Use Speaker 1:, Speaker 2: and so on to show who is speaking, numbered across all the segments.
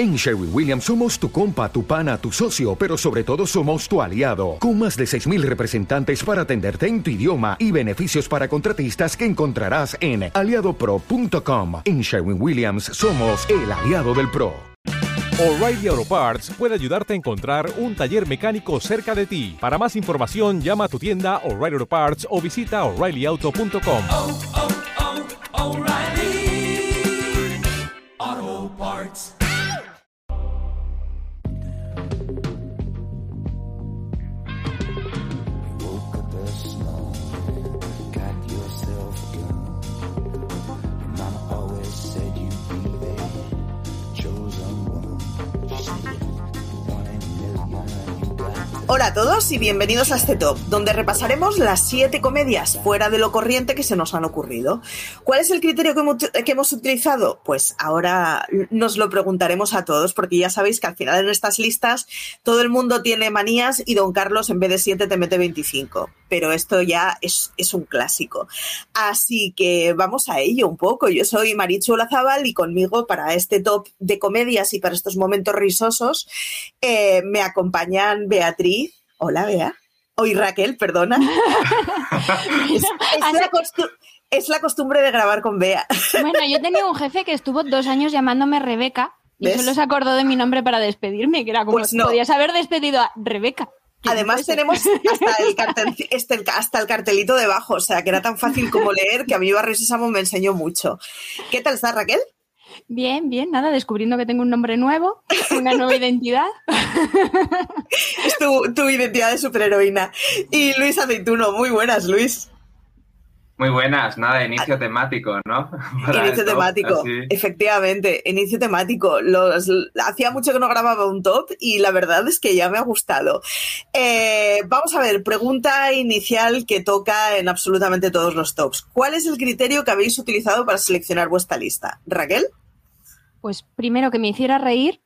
Speaker 1: En Sherwin Williams somos tu compa, tu pana, tu socio, pero sobre todo somos tu aliado, con más de 6.000 representantes para atenderte en tu idioma y beneficios para contratistas que encontrarás en aliadopro.com. En Sherwin Williams somos el aliado del PRO.
Speaker 2: O'Reilly Auto Parts puede ayudarte a encontrar un taller mecánico cerca de ti. Para más información, llama a tu tienda O'Reilly Auto Parts o visita oreillyauto.com.
Speaker 3: Hola a todos y bienvenidos a este top, donde repasaremos las siete comedias fuera de lo corriente que se nos han ocurrido. ¿Cuál es el criterio que hemos, utilizado? Pues ahora nos lo preguntaremos a todos, porque ya sabéis que al final en estas listas todo el mundo tiene manías y Don Carlos en vez de siete te mete 25. Pero esto ya es, es un clásico. Así que vamos a ello un poco. Yo soy Marichu Lazabal y conmigo para este top de comedias y para estos momentos risosos eh, me acompañan Beatriz. Hola, Bea. Hoy Raquel, perdona. es, la es, la costumbre de grabar con Bea.
Speaker 4: bueno, yo tenía un jefe que estuvo dos años llamándome Rebeca y solo se acordó de mi nombre para despedirme, que era como, pues no. podías haber despedido a Rebeca.
Speaker 3: Además tenemos hasta el, cartel, este, hasta el cartelito debajo, o sea, que era tan fácil como leer que a mí Barrio Sésamo me enseñó mucho. ¿Qué tal está Raquel?
Speaker 4: Bien, bien, nada, descubriendo que tengo un nombre nuevo, una nueva identidad.
Speaker 3: es tu, identidad de superheroína. Y Luis Aceituno, muy buenas, Luis.
Speaker 5: Muy buenas, nada, inicio temático, ¿no?
Speaker 3: inicio temático, efectivamente, inicio temático. hacía mucho que no grababa un top y la verdad es que ya me ha gustado. Eh, vamos a ver, pregunta inicial que toca en absolutamente todos los tops. ¿Cuál es el criterio que habéis utilizado para seleccionar vuestra lista? Raquel.
Speaker 4: Pues primero que me hiciera reír,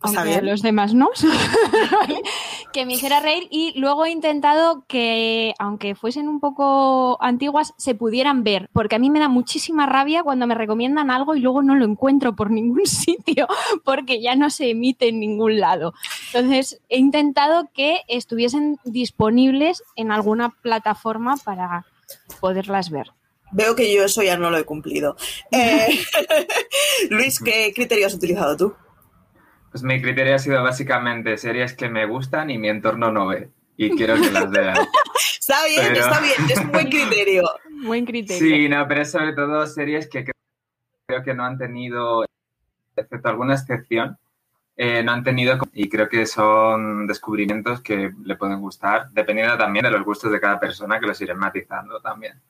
Speaker 4: aunque los demás no, que me hiciera reír y luego he intentado que, aunque fuesen un poco antiguas, se pudieran ver, porque a mí me da muchísima rabia cuando me recomiendan algo y luego no lo encuentro por ningún sitio, porque ya no se emite en ningún lado. Entonces, he intentado que estuviesen disponibles en alguna plataforma para poderlas ver.
Speaker 3: Veo que yo eso ya no lo he cumplido. Eh, Luis, ¿qué criterio has utilizado tú?
Speaker 5: Pues mi criterio ha sido básicamente series que me gustan y mi entorno no ve. Y quiero que las vean.
Speaker 3: está bien, está bien, es un buen criterio.
Speaker 4: buen criterio.
Speaker 5: Sí, no, pero sobre todo series que creo que no han tenido, excepto alguna excepción, eh, no han tenido y creo que son descubrimientos que le pueden gustar, dependiendo también de los gustos de cada persona, que los iré matizando también.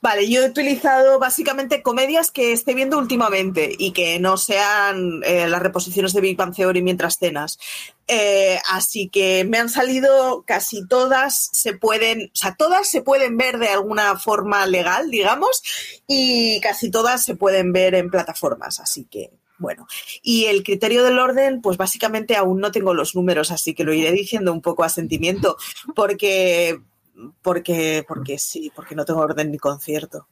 Speaker 3: Vale, yo he utilizado básicamente comedias que esté viendo últimamente y que no sean eh, las reposiciones de Big Bang Theory mientras cenas. Eh, así que me han salido casi todas, se pueden, o sea, todas se pueden ver de alguna forma legal, digamos, y casi todas se pueden ver en plataformas. Así que bueno, y el criterio del orden, pues básicamente aún no tengo los números, así que lo iré diciendo un poco a sentimiento, porque porque, porque sí, porque no tengo orden ni concierto.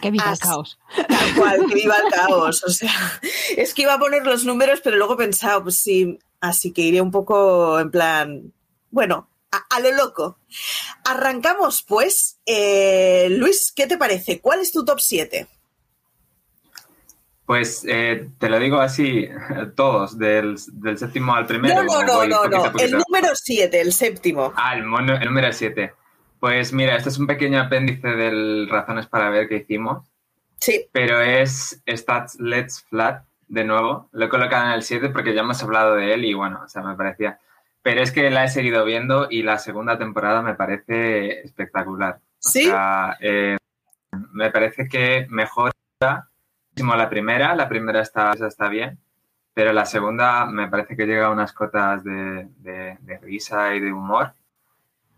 Speaker 4: Que viva el caos.
Speaker 3: Tal cual, que viva el caos. O sea, es que iba a poner los números, pero luego he pensado, pues sí, así que iré un poco en plan, bueno, a, lo loco. Arrancamos, pues. Eh, Luis, ¿qué te parece? ¿Cuál es tu top 7?
Speaker 5: Pues eh, te lo digo así, todos, del, séptimo al primero.
Speaker 3: No, no, no, no, el número siete, el séptimo.
Speaker 5: Ah, el, número siete. Pues mira, este es un pequeño apéndice del Razones para ver que hicimos.
Speaker 3: Sí.
Speaker 5: Pero es Stats Let's Flat, de nuevo. Lo he colocado en el 7 porque ya hemos hablado de él y bueno, o sea, me parecía. Pero es que la he seguido viendo y la segunda temporada me parece espectacular.
Speaker 3: Sí.
Speaker 5: O sea, eh, me parece que mejora la primera, la primera está, está bien, pero la segunda me parece que llega a unas cotas de, risa y de humor.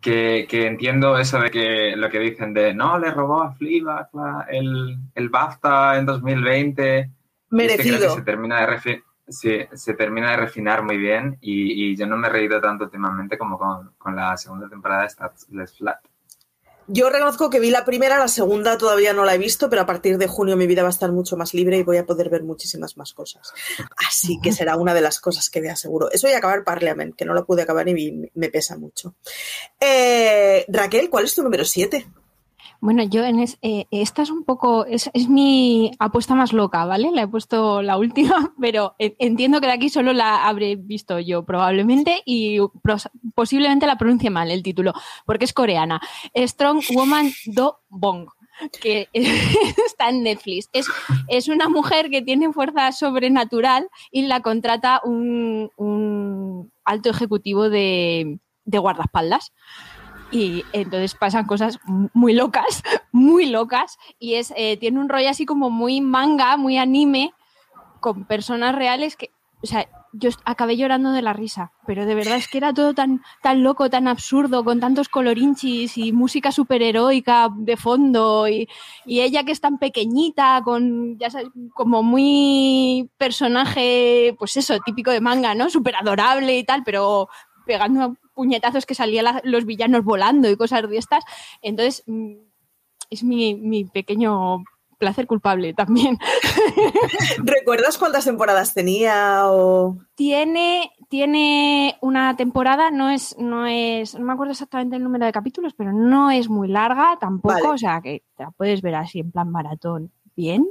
Speaker 5: Que, entiendo eso de que lo que dicen de no, le robó a Fleabag el, el BAFTA en 2020.
Speaker 3: Merecido.
Speaker 5: se termina de se termina de refinar muy bien y, yo no me he reído tanto últimamente como con, la segunda temporada de Stats Flat.
Speaker 3: Yo reconozco que vi la primera, la segunda todavía no la he visto, pero a partir de junio mi vida va a estar mucho más libre y voy a poder ver muchísimas más cosas. Así que será una de las cosas que vea seguro. Eso y acabar Parliament, que no lo pude acabar y me pesa mucho. Eh, Raquel, ¿cuál es tu número 7?
Speaker 4: Bueno, yo en eh, esta es un poco, es, mi apuesta más loca, ¿vale? La he puesto la última, pero entiendo que de aquí solo la habré visto yo probablemente y posiblemente la pronuncie mal el título, porque es coreana. Strong Woman Do Bong que está en Netflix. Es, es, una mujer que tiene fuerza sobrenatural y la contrata un, un alto ejecutivo de, de guardaespaldas y entonces pasan cosas muy locas, muy locas, y es, eh, tiene un rollo así como muy manga, muy anime, con personas reales que, o sea, yo acabé llorando de la risa, pero de verdad es que era todo tan, tan loco, tan absurdo, con tantos colorinchis y música superheroica de fondo, y, y ella que es tan pequeñita, con, ya sabes, como muy personaje, pues eso, típico de manga, ¿no? Súper adorable y tal, pero pegando puñetazos que salían los villanos volando y cosas de estas. Entonces, mm, es mi, pequeño placer culpable también.
Speaker 3: ¿Recuerdas cuántas temporadas tenía? O...
Speaker 4: Tiene, tiene una temporada, no es, no es, no me acuerdo exactamente el número de capítulos, pero no es muy larga tampoco, o sea que la puedes ver así en plan maratón bien,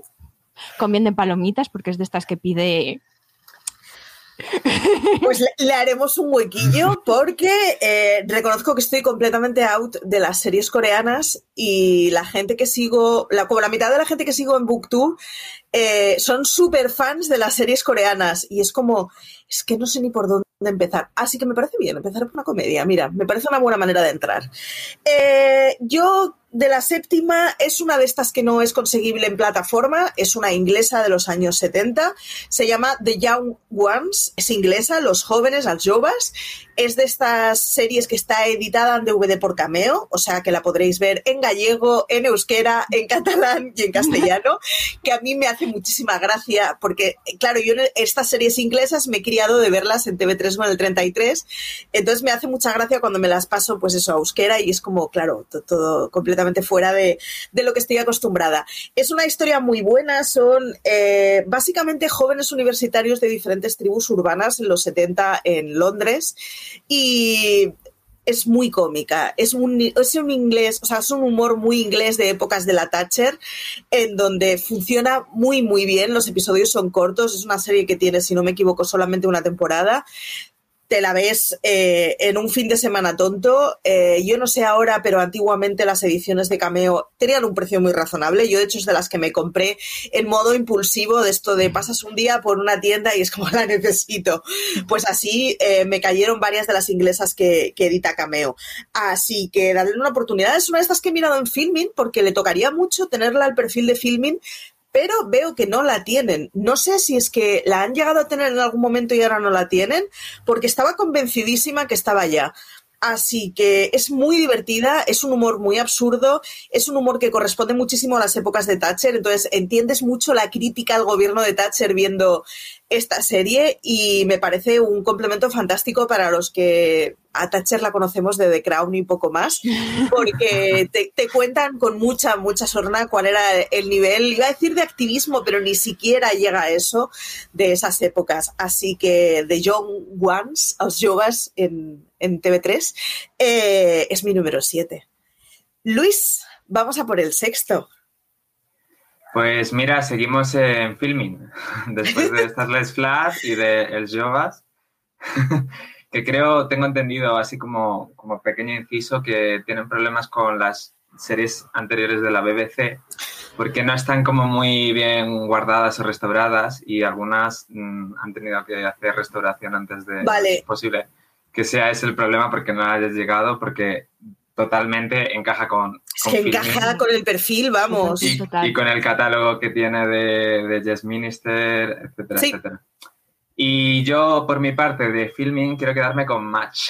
Speaker 4: de palomitas, porque es de estas que pide
Speaker 3: pues le, haremos un huequillo porque eh, reconozco que estoy completamente out de las series coreanas y la gente que sigo, la, como la mitad de la gente que sigo en Booktube eh, son súper fans de las series coreanas y es como, es que no sé ni por dónde empezar. Así que me parece bien empezar por una comedia. Mira, me parece una buena manera de entrar. Eh, yo de la séptima es una de estas que no es conseguible en plataforma, es una inglesa de los años 70, se llama The Young Ones, es inglesa, Los Jóvenes, las Jovas, es de estas series que está editada en DVD por Cameo, o sea que la podréis ver en gallego, en euskera, en catalán y en castellano, que a mí me hace muchísima gracia porque, claro, yo en estas series inglesas me he criado de verlas en TV3 con el 33, entonces me hace mucha gracia cuando me las paso, pues eso, a euskera y es como, claro, todo completamente fuera de, lo que estoy acostumbrada. Es una historia muy buena, son eh, básicamente jóvenes universitarios de diferentes tribus urbanas en los 70 en Londres y es muy cómica, es un, es un inglés, o sea, es un humor muy inglés de épocas de la Thatcher, en donde funciona muy, muy bien, los episodios son cortos, es una serie que tiene, si no me equivoco, solamente una temporada, te la ves eh, en un fin de semana tonto. Eh, yo no sé ahora, pero antiguamente las ediciones de Cameo tenían un precio muy razonable. Yo, de hecho, es de las que me compré en modo impulsivo, de esto de pasas un día por una tienda y es como la necesito. Pues así eh, me cayeron varias de las inglesas que, que, edita Cameo. Así que darle una oportunidad. Es una de estas que he mirado en Filming porque le tocaría mucho tenerla al perfil de Filming pero veo que no la tienen. No sé si es que la han llegado a tener en algún momento y ahora no la tienen, porque estaba convencidísima que estaba ya. Así que es muy divertida, es un humor muy absurdo, es un humor que corresponde muchísimo a las épocas de Thatcher, entonces entiendes mucho la crítica al gobierno de Thatcher viendo esta serie y me parece un complemento fantástico para los que a Thatcher la conocemos de The Crown y poco más, porque te, cuentan con mucha, mucha sorna cuál era el nivel, iba a decir de activismo, pero ni siquiera llega a eso de esas épocas. Así que The Young Ones, los yogas en, en TV3, eh, es mi número 7. Luis, vamos a por el sexto.
Speaker 5: Pues mira, seguimos en filming, después de estas Les Flat y de El Jovas, que creo, tengo entendido, así como, como pequeño inciso, que tienen problemas con las series anteriores de la BBC, porque no están como muy bien guardadas o restauradas y algunas mm, han tenido que hacer restauración antes de...
Speaker 3: Vale.
Speaker 5: Posible que sea ese el problema porque no hayas llegado, porque totalmente encaja con...
Speaker 3: con encaja con el perfil, vamos.
Speaker 5: Y, con el catálogo que tiene de, de Yes Minister, etcétera, etcétera. Y yo, por mi parte, de filming, quiero quedarme con Match,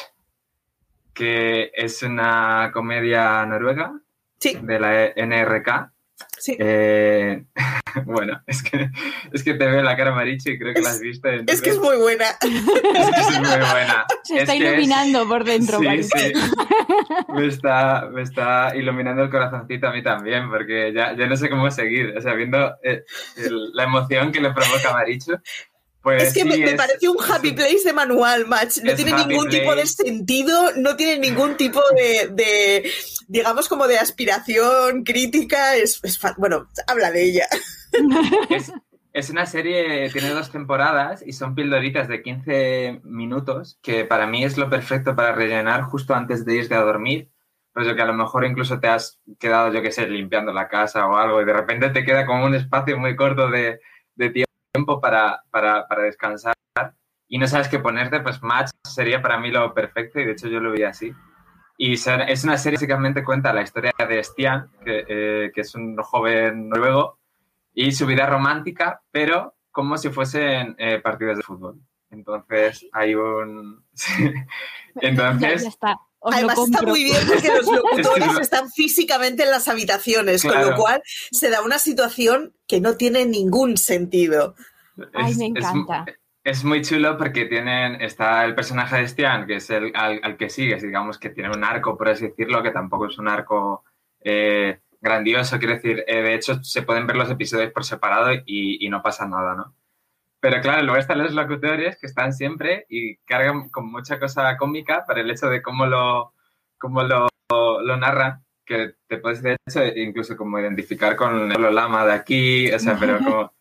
Speaker 5: que es una comedia noruega
Speaker 3: sí.
Speaker 5: de la NRK.
Speaker 3: Sí.
Speaker 5: Eh, bueno, es que, es que te veo la cara Marichi y creo que la has visto.
Speaker 3: Es que es muy buena.
Speaker 5: es que es muy buena.
Speaker 4: Se está iluminando por dentro,
Speaker 5: sí, Sí. Me está, me está iluminando el corazoncito a mí también, porque ya, ya no sé cómo seguir. O sea, viendo eh, la emoción que le provoca Marichu, pues
Speaker 3: es que me, parece un happy place de manual, match. No tiene ningún tipo de sentido, no tiene ningún tipo de, digamos, como de aspiración crítica. Es, bueno, habla de ella.
Speaker 5: Es, una serie, tiene dos temporadas y son pildoritas de 15 minutos, que para mí es lo perfecto para rellenar justo antes de irte a dormir. Pues que a lo mejor incluso te has quedado, yo qué sé, limpiando la casa o algo y de repente te queda como un espacio muy corto de, tiempo para, para, para, descansar y no sabes qué ponerte, pues Match sería para mí lo perfecto y de hecho yo lo vi así. Y es una serie que básicamente cuenta la historia de Stian, que, eh, que, es un joven noruego, y su vida romántica, pero como si fuesen eh, partidos de fútbol. Entonces hay un... Entonces...
Speaker 4: está.
Speaker 3: Además está muy bien porque los locutores están físicamente en las habitaciones, con lo cual se da una situación que no tiene ningún sentido.
Speaker 4: Ay, me encanta.
Speaker 5: Es, muy chulo porque tienen, está el personaje de Stian, que es el al, que sigues, digamos que tiene un arco, por así decirlo, que tampoco es un arco eh, grandioso, quiero decir, eh, de hecho se pueden ver los episodios por separado y, y no pasa nada, ¿no? Pero claro, luego están los locutores que están siempre y cargan con mucha cosa cómica para el hecho de cómo lo, cómo lo, lo narran, que te puedes de hecho incluso como identificar con el lama de aquí, o sea, pero como...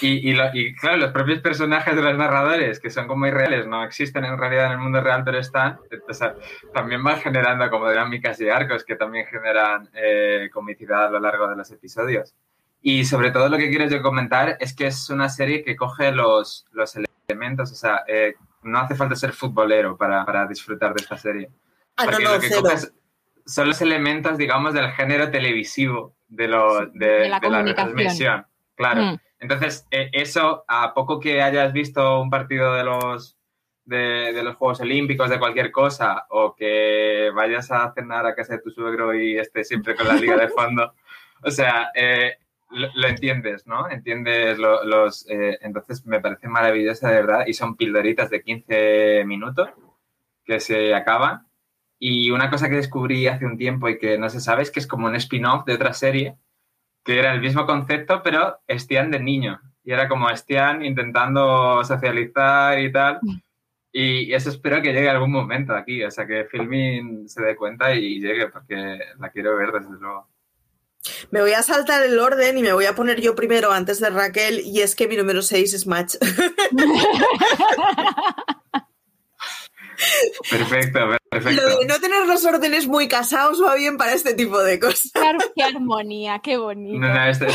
Speaker 5: Y, y, y, claro, los propios personajes de los narradores, que son como irreales, no existen en realidad en el mundo real, pero están, o sea, también van generando como dinámicas y arcos que también generan eh, comicidad a lo largo de los episodios. Y sobre todo lo que quiero yo comentar es que es una serie que coge los, los elementos, o sea, eh, no hace falta ser futbolero para, para disfrutar de esta serie.
Speaker 3: Ah, no, no,
Speaker 5: lo que coge son los elementos, digamos, del género televisivo de, lo, de,
Speaker 4: la,
Speaker 5: transmisión. Claro. Mm. Entonces, eh, eso, a poco que hayas visto un partido de los, de, los Juegos Olímpicos, de cualquier cosa, o que vayas a cenar a casa de tu suegro y estés siempre con la liga de fondo, o sea, eh, lo, entiendes, ¿no? Entiendes los... Eh, entonces me parece maravillosa, de verdad, y son pildoritas de 15 minutos que se acaban. Y una cosa que descubrí hace un tiempo y que no se sabe es que es como un spin-off de otra serie, que era el mismo concepto, pero Estian de niño. Y era como Estian intentando socializar y tal. Y eso espero que llegue algún momento aquí, o sea, que Filmin se dé cuenta y llegue, porque la quiero ver desde luego.
Speaker 3: Me voy a saltar el orden y me voy a poner yo primero antes de Raquel y es que mi número 6 es Match.
Speaker 5: Perfecto, perfecto.
Speaker 3: Lo de no tener los órdenes muy casados va bien para este tipo de cosas.
Speaker 4: Claro, qué armonía, qué bonito.
Speaker 5: No, no, está,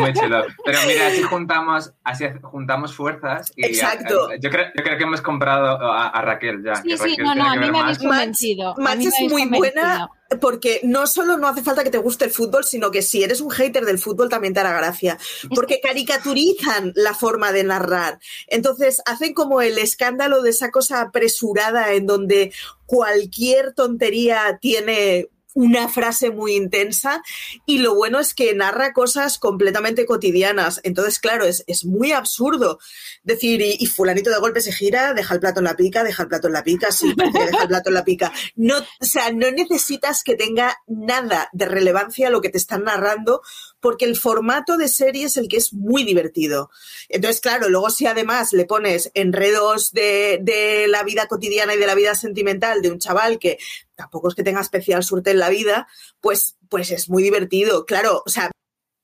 Speaker 5: muy chulo. Pero mira, así juntamos, así juntamos fuerzas. Y
Speaker 3: Exacto.
Speaker 5: yo, creo, yo, creo, que hemos comprado a, Raquel ya.
Speaker 4: Sí, sí, no, no, a mí me habéis convencido.
Speaker 3: Match es muy buena porque no solo no hace falta que te guste el fútbol, sino que si eres un hater del fútbol también te hará gracia, porque caricaturizan la forma de narrar. Entonces hacen como el escándalo de esa cosa apresurada en donde cualquier tontería tiene una frase muy intensa y lo bueno es que narra cosas completamente cotidianas. Entonces, claro, es, es muy absurdo decir, y, fulanito de golpe se gira, deja el plato en la pica, deja el plato en la pica, sí, deja el plato en la pica. No, o sea, no necesitas que tenga nada de relevancia lo que te están narrando porque el formato de serie es el que es muy divertido. Entonces, claro, luego si además le pones enredos de, de, la vida cotidiana y de la vida sentimental de un chaval que tampoco es que tenga especial suerte en la vida, pues, pues es muy divertido. Claro, o sea,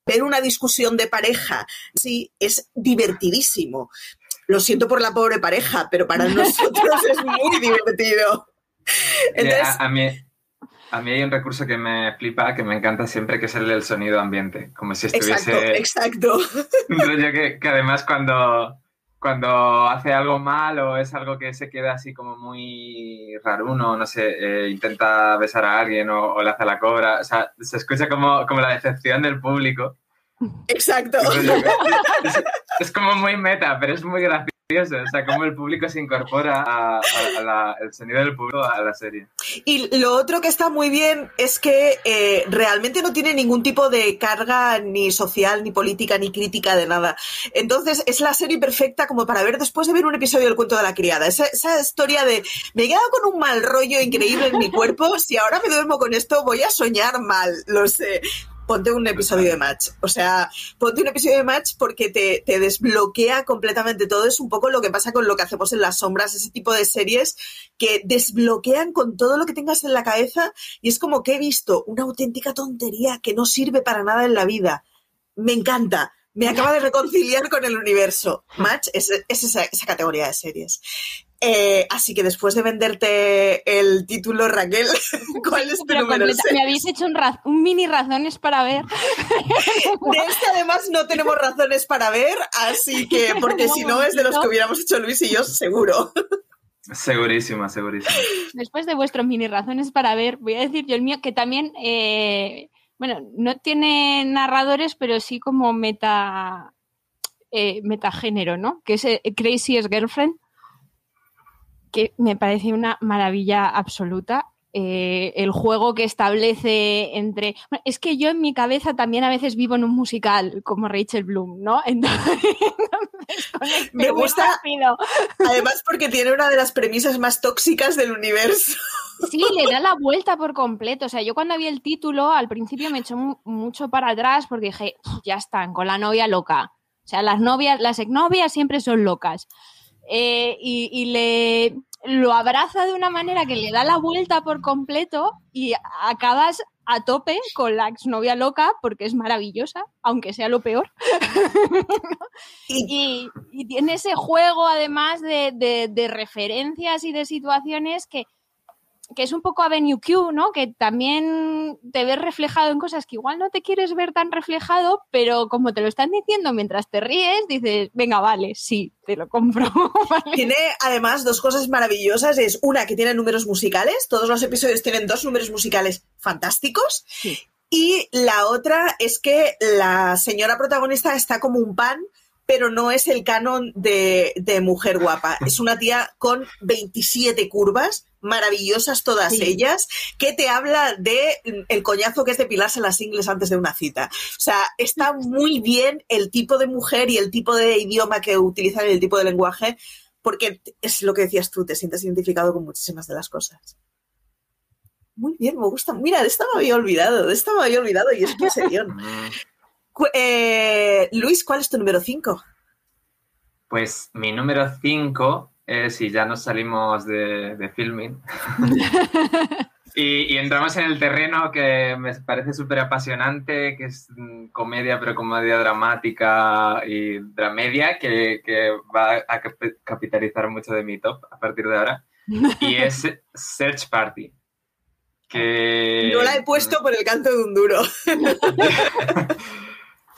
Speaker 3: ver una discusión de pareja, sí, es divertidísimo. Lo siento por la pobre pareja, pero para nosotros es muy divertido.
Speaker 5: Entonces, a, mí, a mí hay un recurso que me flipa, que me encanta siempre, que es el del sonido ambiente. Como si estuviese.
Speaker 3: Exacto, exacto.
Speaker 5: Un rollo que, que, además cuando, cuando hace algo mal o es algo que se queda así como muy raruno, no sé, eh, intenta besar a alguien o, o, le hace la cobra. O sea, se escucha como, como la decepción del público.
Speaker 3: Exacto.
Speaker 5: Es, es, como muy meta, pero es muy gracioso. o sea, cómo el público se incorpora al sonido del público a la serie.
Speaker 3: Y lo otro que está muy bien es que eh, realmente no tiene ningún tipo de carga ni social, ni política, ni crítica de nada. Entonces, es la serie perfecta como para ver después de ver un episodio del cuento de la criada. Esa, esa historia de me he quedado con un mal rollo increíble en mi cuerpo, si ahora me duermo con esto voy a soñar mal, lo sé ponte un episodio de match. O sea, ponte un episodio de match porque te, desbloquea completamente todo. Es un poco lo que pasa con lo que hacemos en las sombras, ese tipo de series que desbloquean con todo lo que tengas en la cabeza y es como que he visto una auténtica tontería que no sirve para nada en la vida. Me encanta. Me acaba de reconciliar con el universo. Match es, esa, esa categoría de series. Eh, así que después de venderte el título, Raquel, ¿cuál es tu número
Speaker 4: Me habéis hecho un, mini razones para ver.
Speaker 3: De este además no tenemos razones para ver, así que, porque si no es de los que hubiéramos hecho Luis y yo, seguro.
Speaker 5: Segurísima, segurísima.
Speaker 4: Después de vuestros mini razones para ver, voy a decir yo el mío, que también, eh, bueno, no tiene narradores, pero sí como meta, eh, metagénero, ¿no? Que es Crazy's Girlfriend que me parece una maravilla absoluta. Eh, el juego que establece entre. es que yo en mi cabeza también a veces vivo en un musical como Rachel Bloom, ¿no?
Speaker 3: Entonces, me gusta. Además, porque tiene una de las premisas más tóxicas del universo.
Speaker 4: Sí, le da la vuelta por completo. O sea, yo cuando vi el título, al principio me echó mucho para atrás porque dije, ya están, con la novia loca. O sea, las novias, las exnovias siempre son locas. Eh, y, le lo abraza de una manera que le da la vuelta por completo y acabas a tope con la exnovia loca porque es maravillosa, aunque sea lo peor. y, tiene ese juego además de referencias y de situaciones que, que es un poco Avenue Q, ¿no? Que también te ves reflejado en cosas que igual no te quieres ver tan reflejado, pero como te lo están diciendo mientras te ríes, dices, venga, vale, sí, te lo compro.
Speaker 3: Tiene además dos cosas maravillosas. Es una que tiene números musicales, todos los episodios tienen dos números musicales fantásticos. Y la otra es que la señora protagonista está como un pan pero no es el canon de, mujer guapa. Es una tía con 27 curvas, maravillosas todas ellas, que te habla de el coñazo que es depilarse las ingles antes de una cita. O sea, está muy bien el tipo de mujer y el tipo de idioma que utilizan y el tipo de lenguaje, porque es lo que decías tú, te sientes identificado con muchísimas de las cosas. Muy bien, me gusta. Mira, de esta me había olvidado, de esta me había olvidado y es que serión. Eh, Luis, ¿cuál es tu número 5?
Speaker 5: Pues mi número 5 es, si ya nos salimos de, filming, y, entramos en el terreno que me parece súper apasionante, que es mm, comedia, pero comedia dramática y dramedia, que, que va a capitalizar mucho de mi top a partir de ahora, y es Search Party. Que...
Speaker 3: No la he puesto por el canto de un duro.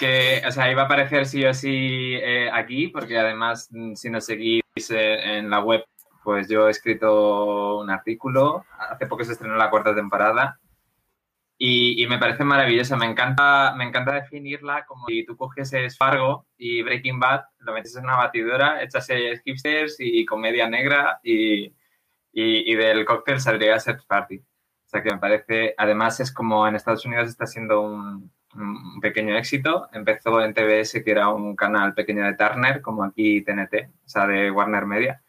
Speaker 5: que, o sea, iba a aparecer sí o sí eh, aquí, porque además, mm, si nos seguís eh, en la web, pues yo he escrito un artículo, hace poco se estrenó la cuarta temporada, y, me parece maravillosa, me encanta, me encanta definirla como si tú cogieses Fargo y Breaking Bad, lo metes en una batidora, echas hipsters y comedia negra, y, y, del cóctel saldría Sex Party. O sea que me parece, además es como en Estados Unidos está siendo un un pequeño éxito. Empezó en TBS, que era un canal pequeño de Turner, como aquí TNT, o sea, de Warner Media.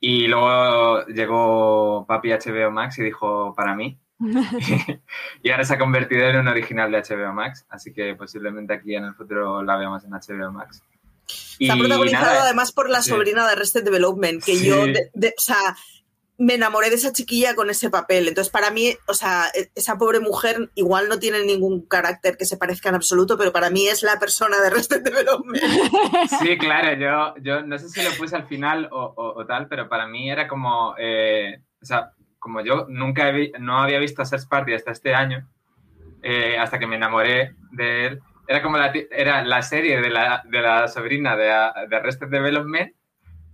Speaker 5: Y luego llegó Papi HBO Max y dijo, para mí. y ahora se ha convertido en un original de HBO Max, así que posiblemente aquí en el futuro la veamos en HBO Max.
Speaker 3: Está protagonizado además por la sobrina de Arrested Development, que yo, o sea, me enamoré de esa chiquilla con ese papel. Entonces, para mí, o sea, e, esa pobre mujer igual no tiene ningún carácter que se parezca en absoluto, pero para mí es la persona de Rested Development.
Speaker 5: Sí, claro, yo, yo no sé si lo puse al final o, tal, pero para mí era como, eh, o sea, como yo nunca no había visto Search Party hasta este año, eh, hasta que me enamoré de él, era como la, era la serie de la, de la sobrina de, de Arrested Development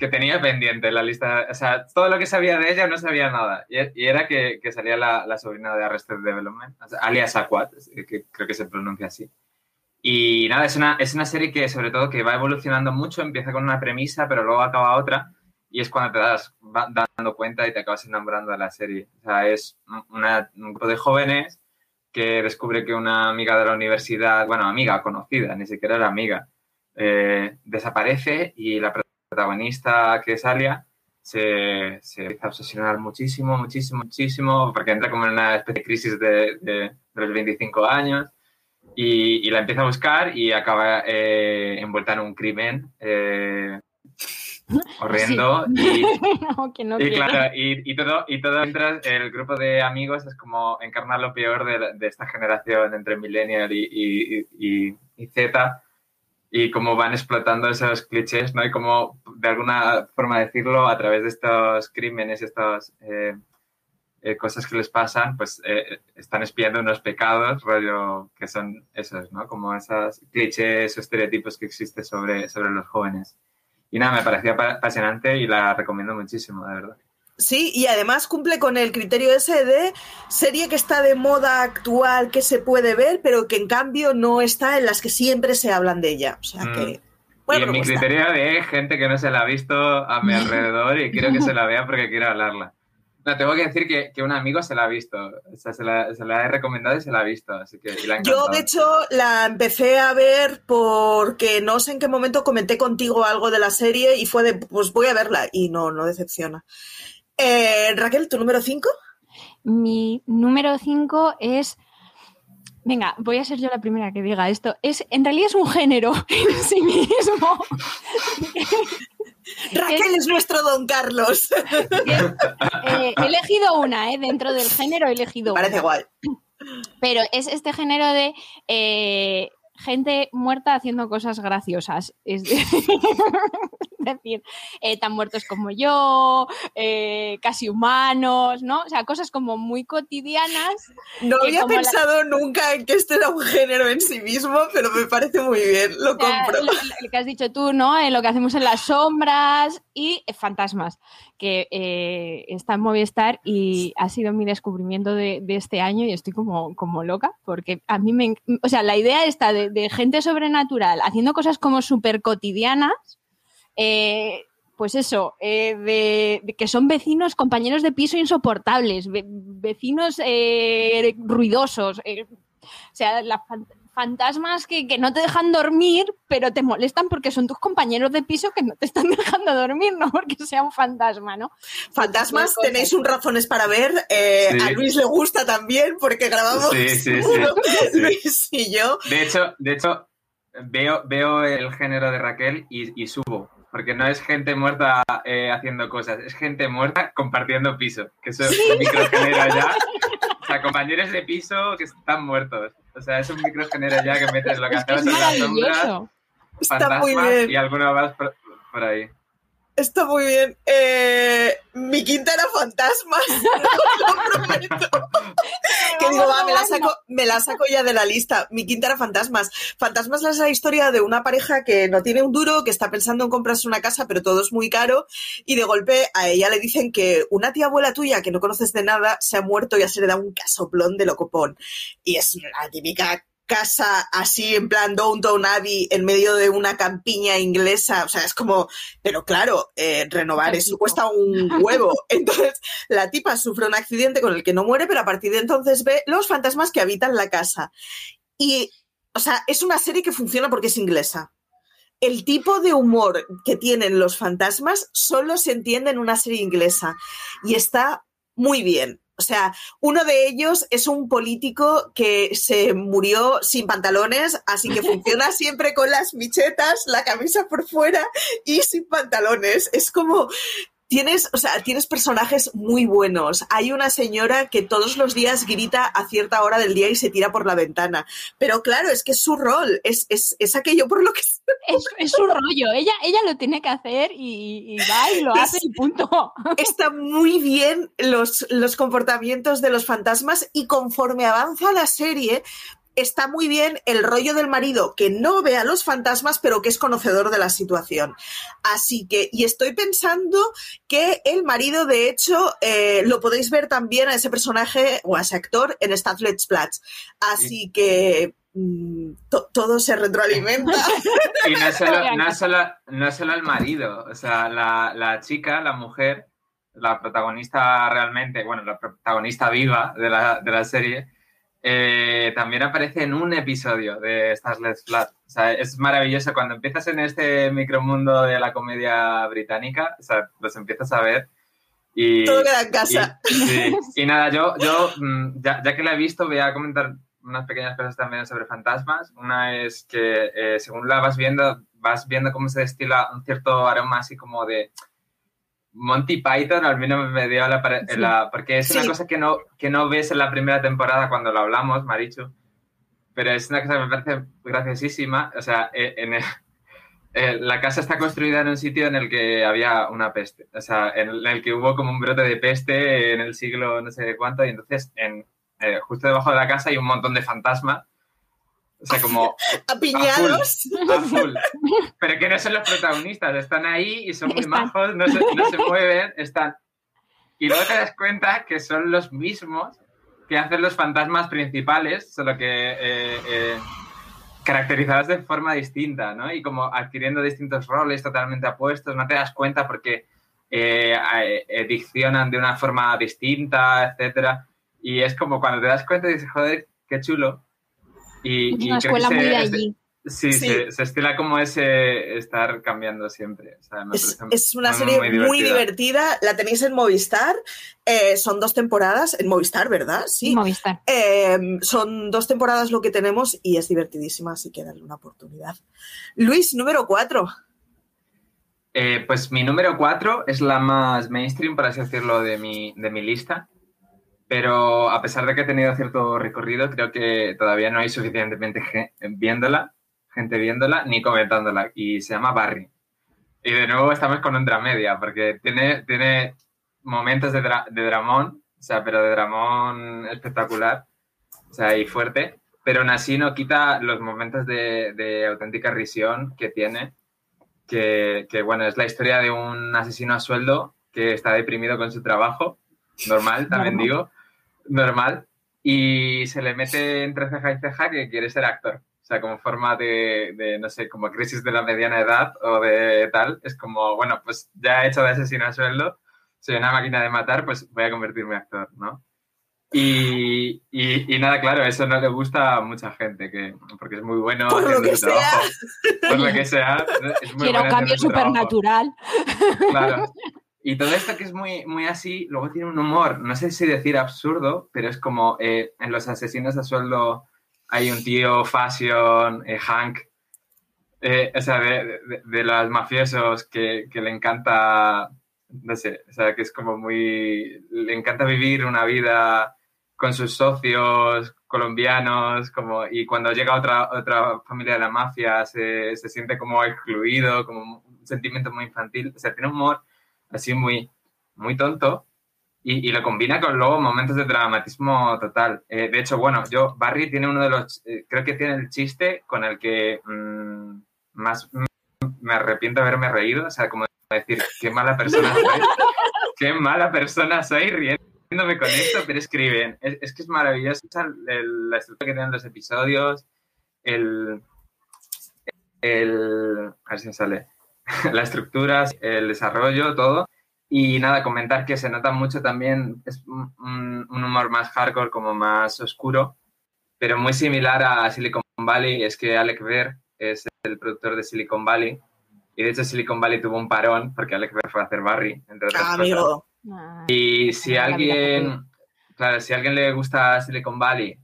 Speaker 5: que tenía pendiente la lista. O sea, todo lo que sabía de ella no sabía nada. Y, era que, que salía la, la, sobrina de Arrested Development, alias Aquat, que creo que se pronuncia así. Y nada, es una, es una serie que sobre todo que va evolucionando mucho, empieza con una premisa, pero luego acaba otra y es cuando te das dando cuenta y te acabas enamorando de la serie. O sea, es una, un grupo de jóvenes que descubre que una amiga de la universidad, bueno, amiga conocida, ni siquiera era amiga, eh, desaparece y la protagonista, que es Alia, se, se empieza a obsesionar muchísimo, muchísimo, muchísimo, porque entra como en una especie de crisis de, de, los 25 años y, y, la empieza a buscar y acaba eh, envuelta en un crimen. Eh, horrendo y, y, claro, y, todo y todo mientras el grupo de amigos es como encarnar lo peor de, de esta generación entre millennial y, y, Z y cómo van explotando esos clichés, ¿no? Y cómo, de alguna forma decirlo, a través de estos crímenes, estas eh, eh, cosas que les pasan, pues eh, están espiando unos pecados, rollo, que son esos, ¿no? Como esos clichés o estereotipos que existen sobre, sobre los jóvenes. Y nada, me parecía apasionante y la recomiendo muchísimo, de verdad.
Speaker 3: Sí, y además cumple con el criterio ese de serie que está de moda actual, que se puede ver, pero que en cambio no está en las que siempre se hablan de ella. O sea mm. que.
Speaker 5: y en mi criterio de gente que no se la ha visto a mi alrededor y quiero que se la vea porque quiero hablarla. No, tengo que decir que, que, un amigo se la ha visto. O sea, se la, se la he recomendado y se la ha visto. Así que,
Speaker 3: Yo, de hecho, la empecé a ver porque no sé en qué momento comenté contigo algo de la serie y fue de, pues voy a verla. Y no, no decepciona. Eh, Raquel, ¿tu número 5?
Speaker 4: Mi número 5 es. Venga, voy a ser yo la primera que diga esto. Es, en realidad es un género en sí mismo.
Speaker 3: Raquel es nuestro don Carlos.
Speaker 4: Eh, he elegido una, ¿eh? dentro del género he elegido
Speaker 3: Parece
Speaker 4: una.
Speaker 3: Parece
Speaker 4: Pero es este género de eh, gente muerta haciendo cosas graciosas. Es decir, eh, tan muertos como yo, eh, casi humanos, ¿no? O sea, cosas como muy cotidianas.
Speaker 3: No había pensado nunca en que esto era un género en sí mismo, pero me parece muy bien, lo compro.
Speaker 4: Lo, que has dicho tú, ¿no? Eh, lo que hacemos en las sombras y fantasmas, que está en Movistar y ha sido mi descubrimiento de, de, este año y estoy como, como loca, porque a mí me... O sea, la idea está de, de gente sobrenatural haciendo cosas como súper cotidianas eh, pues eso, eh, de, que son vecinos, compañeros de piso insoportables, vecinos eh, ruidosos, o sea, fantasmas que, no te dejan dormir, pero te molestan porque son tus compañeros de piso que no te están dejando dormir, no porque sea un fantasma, ¿no?
Speaker 3: Fantasmas, tenéis un razones para ver. A Luis le gusta también porque grabamos Luis y yo.
Speaker 5: De hecho, de hecho veo, veo el género de Raquel y subo porque no es gente muerta eh, haciendo cosas, es gente muerta compartiendo piso, que eso es un microgenera ya. O sea, compañeros de piso que están muertos. O sea, es un microgenera ya que metes lo que haces en las sombras, fantasmas y alguno más por ahí.
Speaker 3: Está muy bien. Eh, mi quinta era fantasmas. lo prometo. que digo, va, me la, saco, me la saco ya de la lista. Mi quinta era fantasmas. Fantasmas es la historia de una pareja que no tiene un duro, que está pensando en comprarse una casa, pero todo es muy caro. Y de golpe a ella le dicen que una tía abuela tuya que no conoces de nada se ha muerto y se le da un casoplón de locopón. Y es la típica casa así en plan Downtown Abbey en medio de una campiña inglesa, o sea, es como, pero claro, eh, renovar eso cuesta un huevo. Entonces, la tipa sufre un accidente con el que no muere, pero a partir de entonces ve los fantasmas que habitan la casa. Y, o sea, es una serie que funciona porque es inglesa. El tipo de humor que tienen los fantasmas solo se entiende en una serie inglesa y está muy bien. O sea, uno de ellos es un político que se murió sin pantalones, así que funciona siempre con las michetas, la camisa por fuera y sin pantalones. Es como tienes, o sea, tienes personajes muy buenos. Hay una señora que todos los días grita a cierta hora del día y se tira por la ventana. Pero claro, es que es su rol, es, es, es aquello por lo que...
Speaker 4: Es, es, su rollo, ella, ella lo tiene que hacer y, y va y lo hace y punto.
Speaker 3: Está muy bien los, los comportamientos de los fantasmas y conforme avanza la serie, está muy bien el rollo del marido que no ve a los fantasmas, pero que es conocedor de la situación. Así que, y estoy pensando que el marido, de hecho, eh, lo podéis ver también a ese personaje o a ese actor en Stafflet's Platz. Así que mm, todo se retroalimenta.
Speaker 5: y no es, solo, el marido, o sea, la, chica, la mujer, la protagonista realmente, bueno, la protagonista viva de la, de la serie, eh, también aparece en un episodio de Starless Flat. O sea, es maravilloso cuando empiezas en este micromundo de la comedia británica, o sea, los empiezas a ver y...
Speaker 3: Todo queda en casa.
Speaker 5: Y, nada, yo, yo mm, ya, que la he visto, voy a comentar unas pequeñas cosas también sobre fantasmas. Una es que eh, según la vas viendo, vas viendo cómo se destila un cierto aroma así como de Monty Python al menos me dio la, porque es una cosa que no, que no ves en la primera temporada cuando lo hablamos, Marichu, pero es una cosa que me parece graciosísima, o sea, eh, en eh, la casa está construida en un sitio en el que había una peste, o sea, en el, que hubo como un brote de peste en el siglo no sé cuánto, y entonces en, eh, justo debajo de la casa hay un montón de fantasmas o sea, como.
Speaker 3: Apiñados.
Speaker 5: A full, Pero que no son los protagonistas, están ahí y son muy majos, no se, no se mueven, están. Y luego te das cuenta que son los mismos que hacen los fantasmas principales, solo que eh, eh, caracterizados de forma distinta, ¿no? Y como adquiriendo distintos roles totalmente apuestos, no te das cuenta porque eh, eh diccionan de una forma distinta, etcétera. Y es como cuando te das cuenta y dices, joder, qué chulo, y,
Speaker 4: es una escuela muy de allí.
Speaker 5: Sí, Se, estila como ese estar cambiando siempre.
Speaker 3: es, una serie muy, divertida. La tenéis en Movistar. Eh, son dos temporadas. En Movistar, ¿verdad? Sí.
Speaker 4: Movistar.
Speaker 3: Em, son dos temporadas lo que tenemos y es divertidísima, así que darle una oportunidad. Luis, número cuatro.
Speaker 5: Eh, pues mi número cuatro es la más mainstream, por así decirlo, de mi, de mi lista pero a pesar de que he tenido cierto recorrido, creo que todavía no hay suficientemente gente viéndola, gente viéndola ni comentándola. Y se llama Barry. Y de nuevo estamos con un dramedia, porque tiene, tiene momentos de, de dramón, o sea, pero de dramón espectacular, o sea, y fuerte, pero aún así no quita los momentos de, de auténtica risión que tiene, que, que, bueno, es la historia de un asesino a sueldo que está deprimido con su trabajo, normal, también digo, normal y se le mete entre ceja y ceja que quiere ser actor. O sea, como forma de, no sé, como crisis de la mediana edad o de tal. Es como, bueno, pues ya he hecho de asesino a sueldo, soy una máquina de matar, pues voy a convertirme en actor, ¿no? Y, y, nada, claro, eso no le gusta a mucha gente, que, porque es muy bueno
Speaker 3: haciendo su trabajo.
Speaker 5: Por lo que sea. Es muy
Speaker 4: Quiero cambio supernatural.
Speaker 5: Claro. Y todo esto que es muy, muy así, luego tiene un humor, no sé si decir absurdo, pero es como eh, en Los Asesinos a Sueldo hay un tío fashion, eh, Hank, eh, o sea, de, de, los mafiosos que, que, le encanta, no sé, o sea, que es como muy, le encanta vivir una vida con sus socios colombianos, como, y cuando llega otra, otra familia de la mafia se, se siente como excluido, como un sentimiento muy infantil, o sea, tiene humor así muy, muy tonto, y, y, lo combina con luego momentos de dramatismo total. Eh, de hecho, bueno, yo, Barry tiene uno de los, eh, creo que tiene el chiste con el que mm, más me arrepiento de haberme reído, o sea, como decir, qué mala persona soy, qué mala persona soy riéndome con esto, pero escriben, es, es que es maravilloso la estructura que tienen los episodios, el, el, a ver si sale, la estructura, el desarrollo, todo. Y nada, comentar que se nota mucho también, es un, humor más hardcore, como más oscuro, pero muy similar a Silicon Valley. Es que Alec Ver es el productor de Silicon Valley. Y de hecho Silicon Valley tuvo un parón porque Alec Ver fue a hacer Barry, entre otras ah, cosas. Ah, y si alguien, claro, si a alguien le gusta Silicon Valley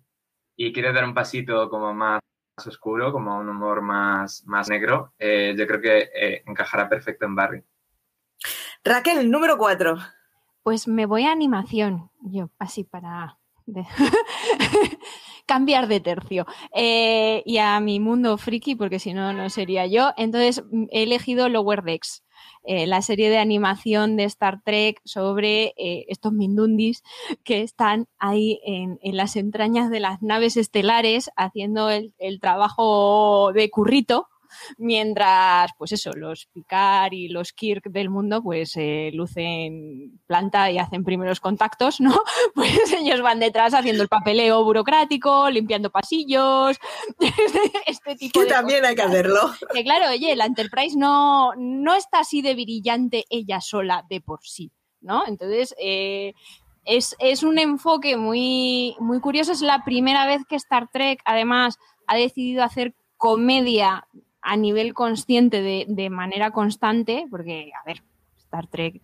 Speaker 5: y quiere dar un pasito como más oscuro, como un humor más, más negro, eh, yo creo que eh, encajará perfecto en Barry.
Speaker 3: Raquel, número 4.
Speaker 4: Pues me voy a animación, yo, así para cambiar de tercio. Eh, y a mi mundo friki, porque si no, no sería yo. Entonces he elegido Lower Decks. Eh, la serie de animación de Star Trek sobre eh, estos mindundis que están ahí en, las entrañas de las naves estelares haciendo el, trabajo de currito Mientras, pues eso, los Picard y los Kirk del mundo, pues eh, lucen planta y hacen primeros contactos, ¿no? Pues ellos van detrás haciendo el papeleo burocrático, limpiando pasillos, este tipo
Speaker 3: que también hay que hacerlo.
Speaker 4: Que claro, oye, la Enterprise no, no está así de brillante ella sola de por sí, ¿no? Entonces, eh, es, un enfoque muy, muy curioso. Es la primera vez que Star Trek, además, ha decidido hacer comedia a nivel consciente de, manera constante, porque, a ver, Star Trek.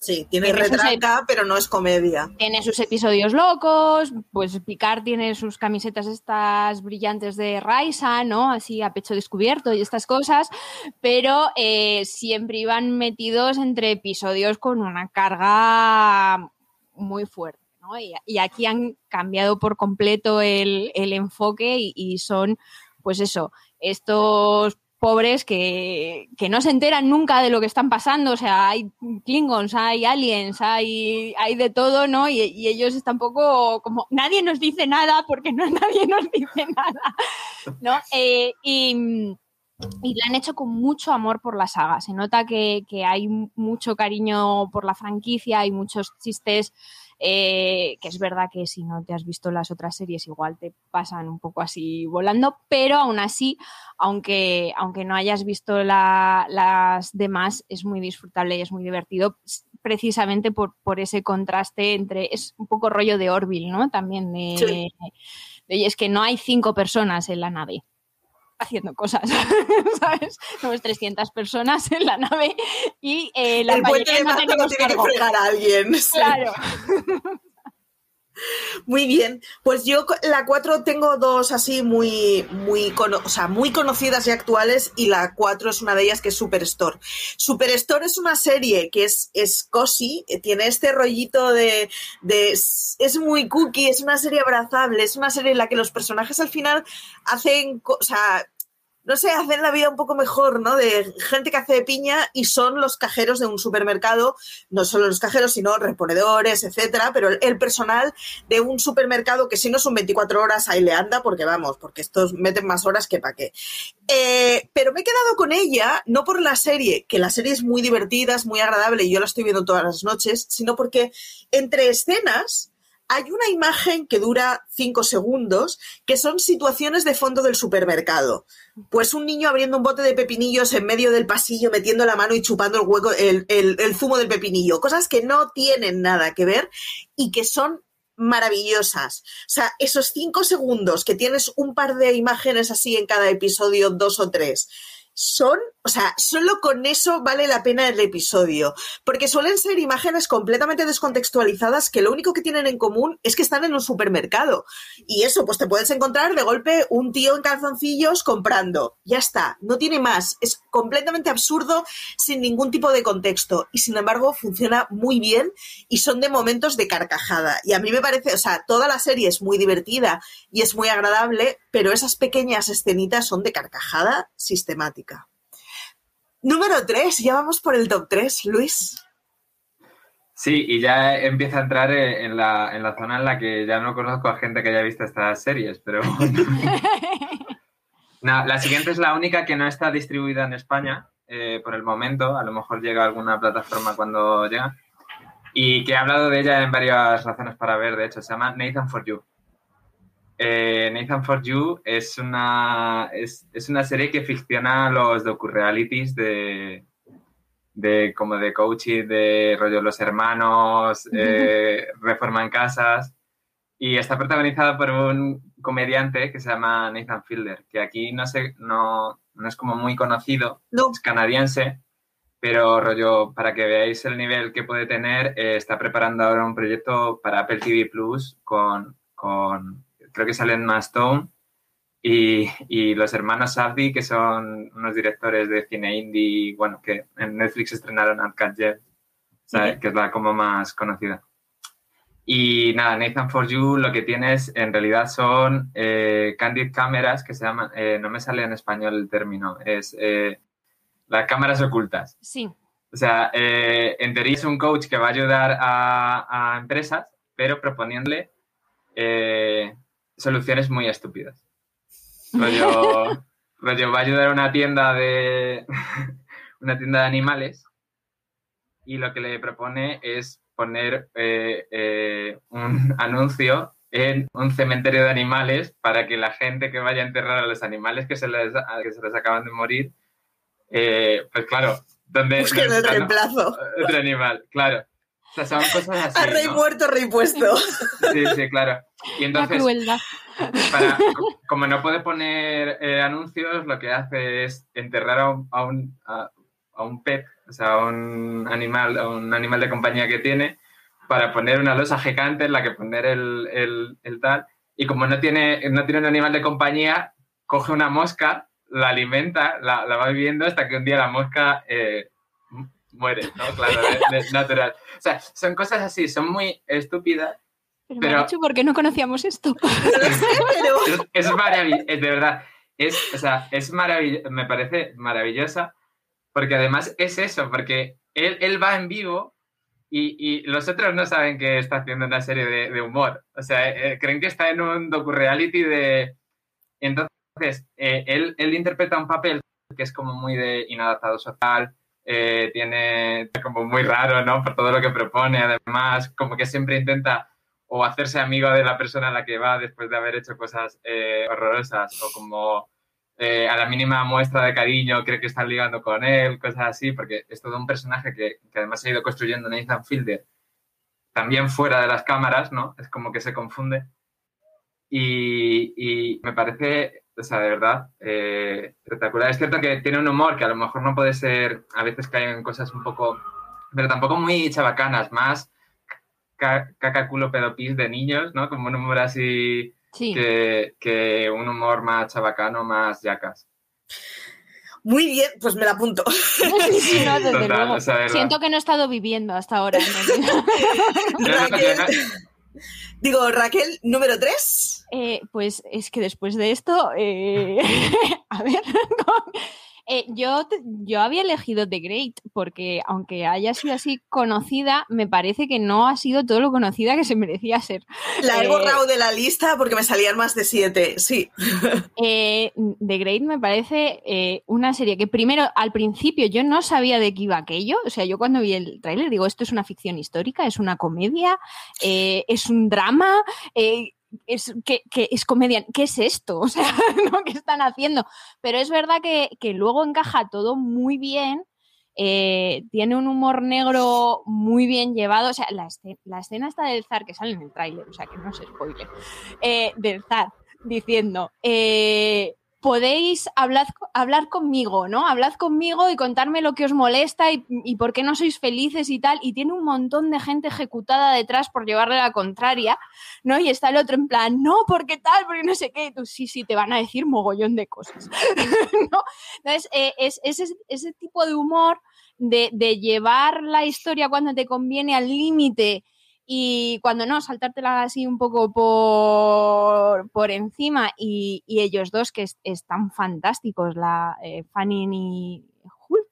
Speaker 3: Sí, tiene, retranca, pero no es comedia.
Speaker 4: Tiene sus episodios locos, pues Picard tiene sus camisetas estas brillantes de Raisa, ¿no? Así a pecho descubierto y estas cosas, pero eh, siempre iban metidos entre episodios con una carga muy fuerte. ¿no? Y, aquí han cambiado por completo el, enfoque y, son, pues eso, estos pobres que, no se enteran nunca de lo que están pasando. O sea, hay Klingons, hay aliens, hay, hay de todo, ¿no? Y, ellos están poco como, nadie nos dice nada porque no nadie nos dice nada, ¿no? Eh, y, y la han hecho con mucho amor por la saga. Se nota que, que hay mucho cariño por la franquicia, hay muchos chistes eh, que es verdad que si no te has visto las otras series igual te pasan un poco así volando, pero aún así, aunque, aunque no hayas visto las demás, es muy disfrutable y es muy divertido precisamente por, por ese contraste entre, es un poco rollo de Orville, ¿no? También de, de, es que no hay cinco personas en la nave haciendo cosas, ¿sabes? Somos 300 personas en la nave y eh, la
Speaker 3: El puente de no tenemos tiene que fregar a alguien.
Speaker 4: Claro.
Speaker 3: Muy bien, pues yo la 4 tengo dos así muy, muy, o sea, muy conocidas y actuales y la 4 es una de ellas que es Superstore. Superstore es una serie que es, es cozy, eh, tiene este rollito de, de, es muy cookie, es una serie abrazable, es una serie en la que los personajes al final hacen, o sea, no sé, hacen la vida un poco mejor, ¿no? De gente que hace de piña y son los cajeros de un supermercado, no solo los cajeros, sino reponedores, etcétera, pero el personal de un supermercado que si no son 24 horas ahí le anda, porque vamos, porque estos meten más horas que pa' qué. Eh, pero me he quedado con ella, no por la serie, que la serie es muy divertida, es muy agradable y yo la estoy viendo todas las noches, sino porque entre escenas hay una imagen que dura cinco segundos, que son situaciones de fondo del supermercado. Pues un niño abriendo un bote de pepinillos en medio del pasillo, metiendo la mano y chupando el hueco, el, el zumo del pepinillo. Cosas que no tienen nada que ver y que son maravillosas. O sea, esos cinco segundos que tienes un par de imágenes así en cada episodio, dos o tres, son, o sea, solo con eso vale la pena el episodio, porque suelen ser imágenes completamente descontextualizadas que lo único que tienen en común es que están en un supermercado. Y eso, pues te puedes encontrar de golpe un tío en calzoncillos comprando. Ya está, no tiene más. Es completamente absurdo sin ningún tipo de contexto. Y sin embargo, funciona muy bien y son de momentos de carcajada. Y a mí me parece, o sea, toda la serie es muy divertida y es muy agradable, pero esas pequeñas escenitas son de carcajada sistemática. Número 3, ya vamos por el top 3, Luis.
Speaker 5: Sí, y ya empieza a entrar en la, en la zona en la que ya no conozco a gente que haya visto estas series, pero no, la siguiente es la única que no está distribuida en España eh, por el momento, a lo mejor llega a alguna plataforma cuando llega, y que he hablado de ella en varias razones para ver, de hecho, se llama Nathan for You. Eh, Nathan for You es una, es, una serie que ficciona los docu-realities de, de como de coaching, de rollo Los Hermanos, eh, Reforma en Casas. Y está protagonizada por un comediante que se llama Nathan Fielder, que aquí no, sé, no, no es como muy conocido, es canadiense, pero rollo, para que veáis el nivel que puede tener, eh, está preparando ahora un proyecto para Apple TV Plus con, con creo que salen Stone y, y los hermanos Safdie, que son unos directores de cine indie, bueno, que en Netflix estrenaron Uncut Jet, que es la como más conocida. Y nada, Nathan For You lo que tienes en realidad son eh, candid cámaras que se llaman, eh, no me sale en español el término, es eh, las cámaras ocultas.
Speaker 4: Sí.
Speaker 5: O sea, en teoría es un coach que va a ayudar a, a empresas, pero proponiéndole soluciones muy estúpidas. va a ayudar a una tienda de una tienda de animales y lo que le propone es poner eh, eh, un anuncio en un cementerio de animales para que la gente que vaya a enterrar a los animales que se les, que se les acaban de morir, eh, pues claro, donde...
Speaker 3: Busquen el reemplazo.
Speaker 5: Otro animal, claro. O sea, son cosas así.
Speaker 3: A rey muerto, rey puesto.
Speaker 5: Sí, sí, claro. Y entonces, como no puede poner eh, anuncios, lo que hace es enterrar a un, a un, a, un pet, o sea, a un animal, a un animal de compañía que tiene, para poner una losa gigante en la que poner el, el, el tal. Y como no tiene, no tiene un animal de compañía, coge una mosca, la alimenta, la, la va viviendo hasta que un día la mosca eh, muere, ¿no? Claro, es natural. O sea, son cosas así, son muy estúpidas.
Speaker 4: Pero, pero me ¿por qué no conocíamos esto?
Speaker 5: Es, maravilloso, de verdad. Es, o sea, es maravilloso, me parece maravillosa, porque además es eso, porque él, él va en vivo y, y, los otros no saben que está haciendo una serie de, de humor. O sea, eh, creen que está en un docu-reality de... Entonces, eh, él, él interpreta un papel que es como muy de inadaptado social, eh, tiene como muy raro, ¿no? Por todo lo que propone, además, como que siempre intenta o hacerse amigo de la persona a la que va después de haber hecho cosas eh, horrorosas, o como eh, a la mínima muestra de cariño cree que están ligando con él, cosas así, porque es todo un personaje que, que además ha ido construyendo Nathan Fielder también fuera de las cámaras, ¿no? Es como que se confunde. Y, y me parece o sea, de verdad, eh, espectacular. Es cierto que tiene un humor que a lo mejor no puede ser, a veces caen en cosas un poco, pero tampoco muy chabacanas, más caca, culo, pedopis de niños, ¿no? Como un humor así que, que, un humor más chabacano, más yacas.
Speaker 3: Muy bien, pues me la apunto.
Speaker 4: Siento que no he estado viviendo hasta ahora.
Speaker 3: Digo, Raquel, número tres.
Speaker 4: Eh, pues es que después de esto, eh, a ver, eh, yo, yo había elegido The Great porque aunque haya sido así conocida, me parece que no ha sido todo lo conocida que se merecía ser.
Speaker 3: La he borrado de la lista porque me salían más de siete, sí.
Speaker 4: The Great me parece una serie que primero, al principio, yo no sabía de qué iba aquello. O sea, yo cuando vi el tráiler digo, esto es una ficción histórica, es una comedia, es un drama es, que, es comedia, ¿qué es esto? O sea, ¿qué están haciendo? Pero es verdad que, luego encaja todo muy bien. Eh, tiene un humor negro muy bien llevado. O sea, la, escena, está del zar que sale en el tráiler, o sea, que no se spoiler, eh, del zar diciendo, eh, podéis hablar, hablar conmigo, ¿no? Hablad conmigo y contarme lo que os molesta y, y, por qué no sois felices y tal. Y tiene un montón de gente ejecutada detrás por llevarle la contraria, ¿no? Y está el otro en plan, no, porque tal, porque no sé qué. Y tú, sí, sí, te van a decir mogollón de cosas, ¿no? Entonces, eh, es, ese, ese tipo de humor de, de llevar la historia cuando te conviene al límite y cuando no, saltártela así un poco por, por encima y, ellos dos que están fantásticos, la eh, Fanning y Hult,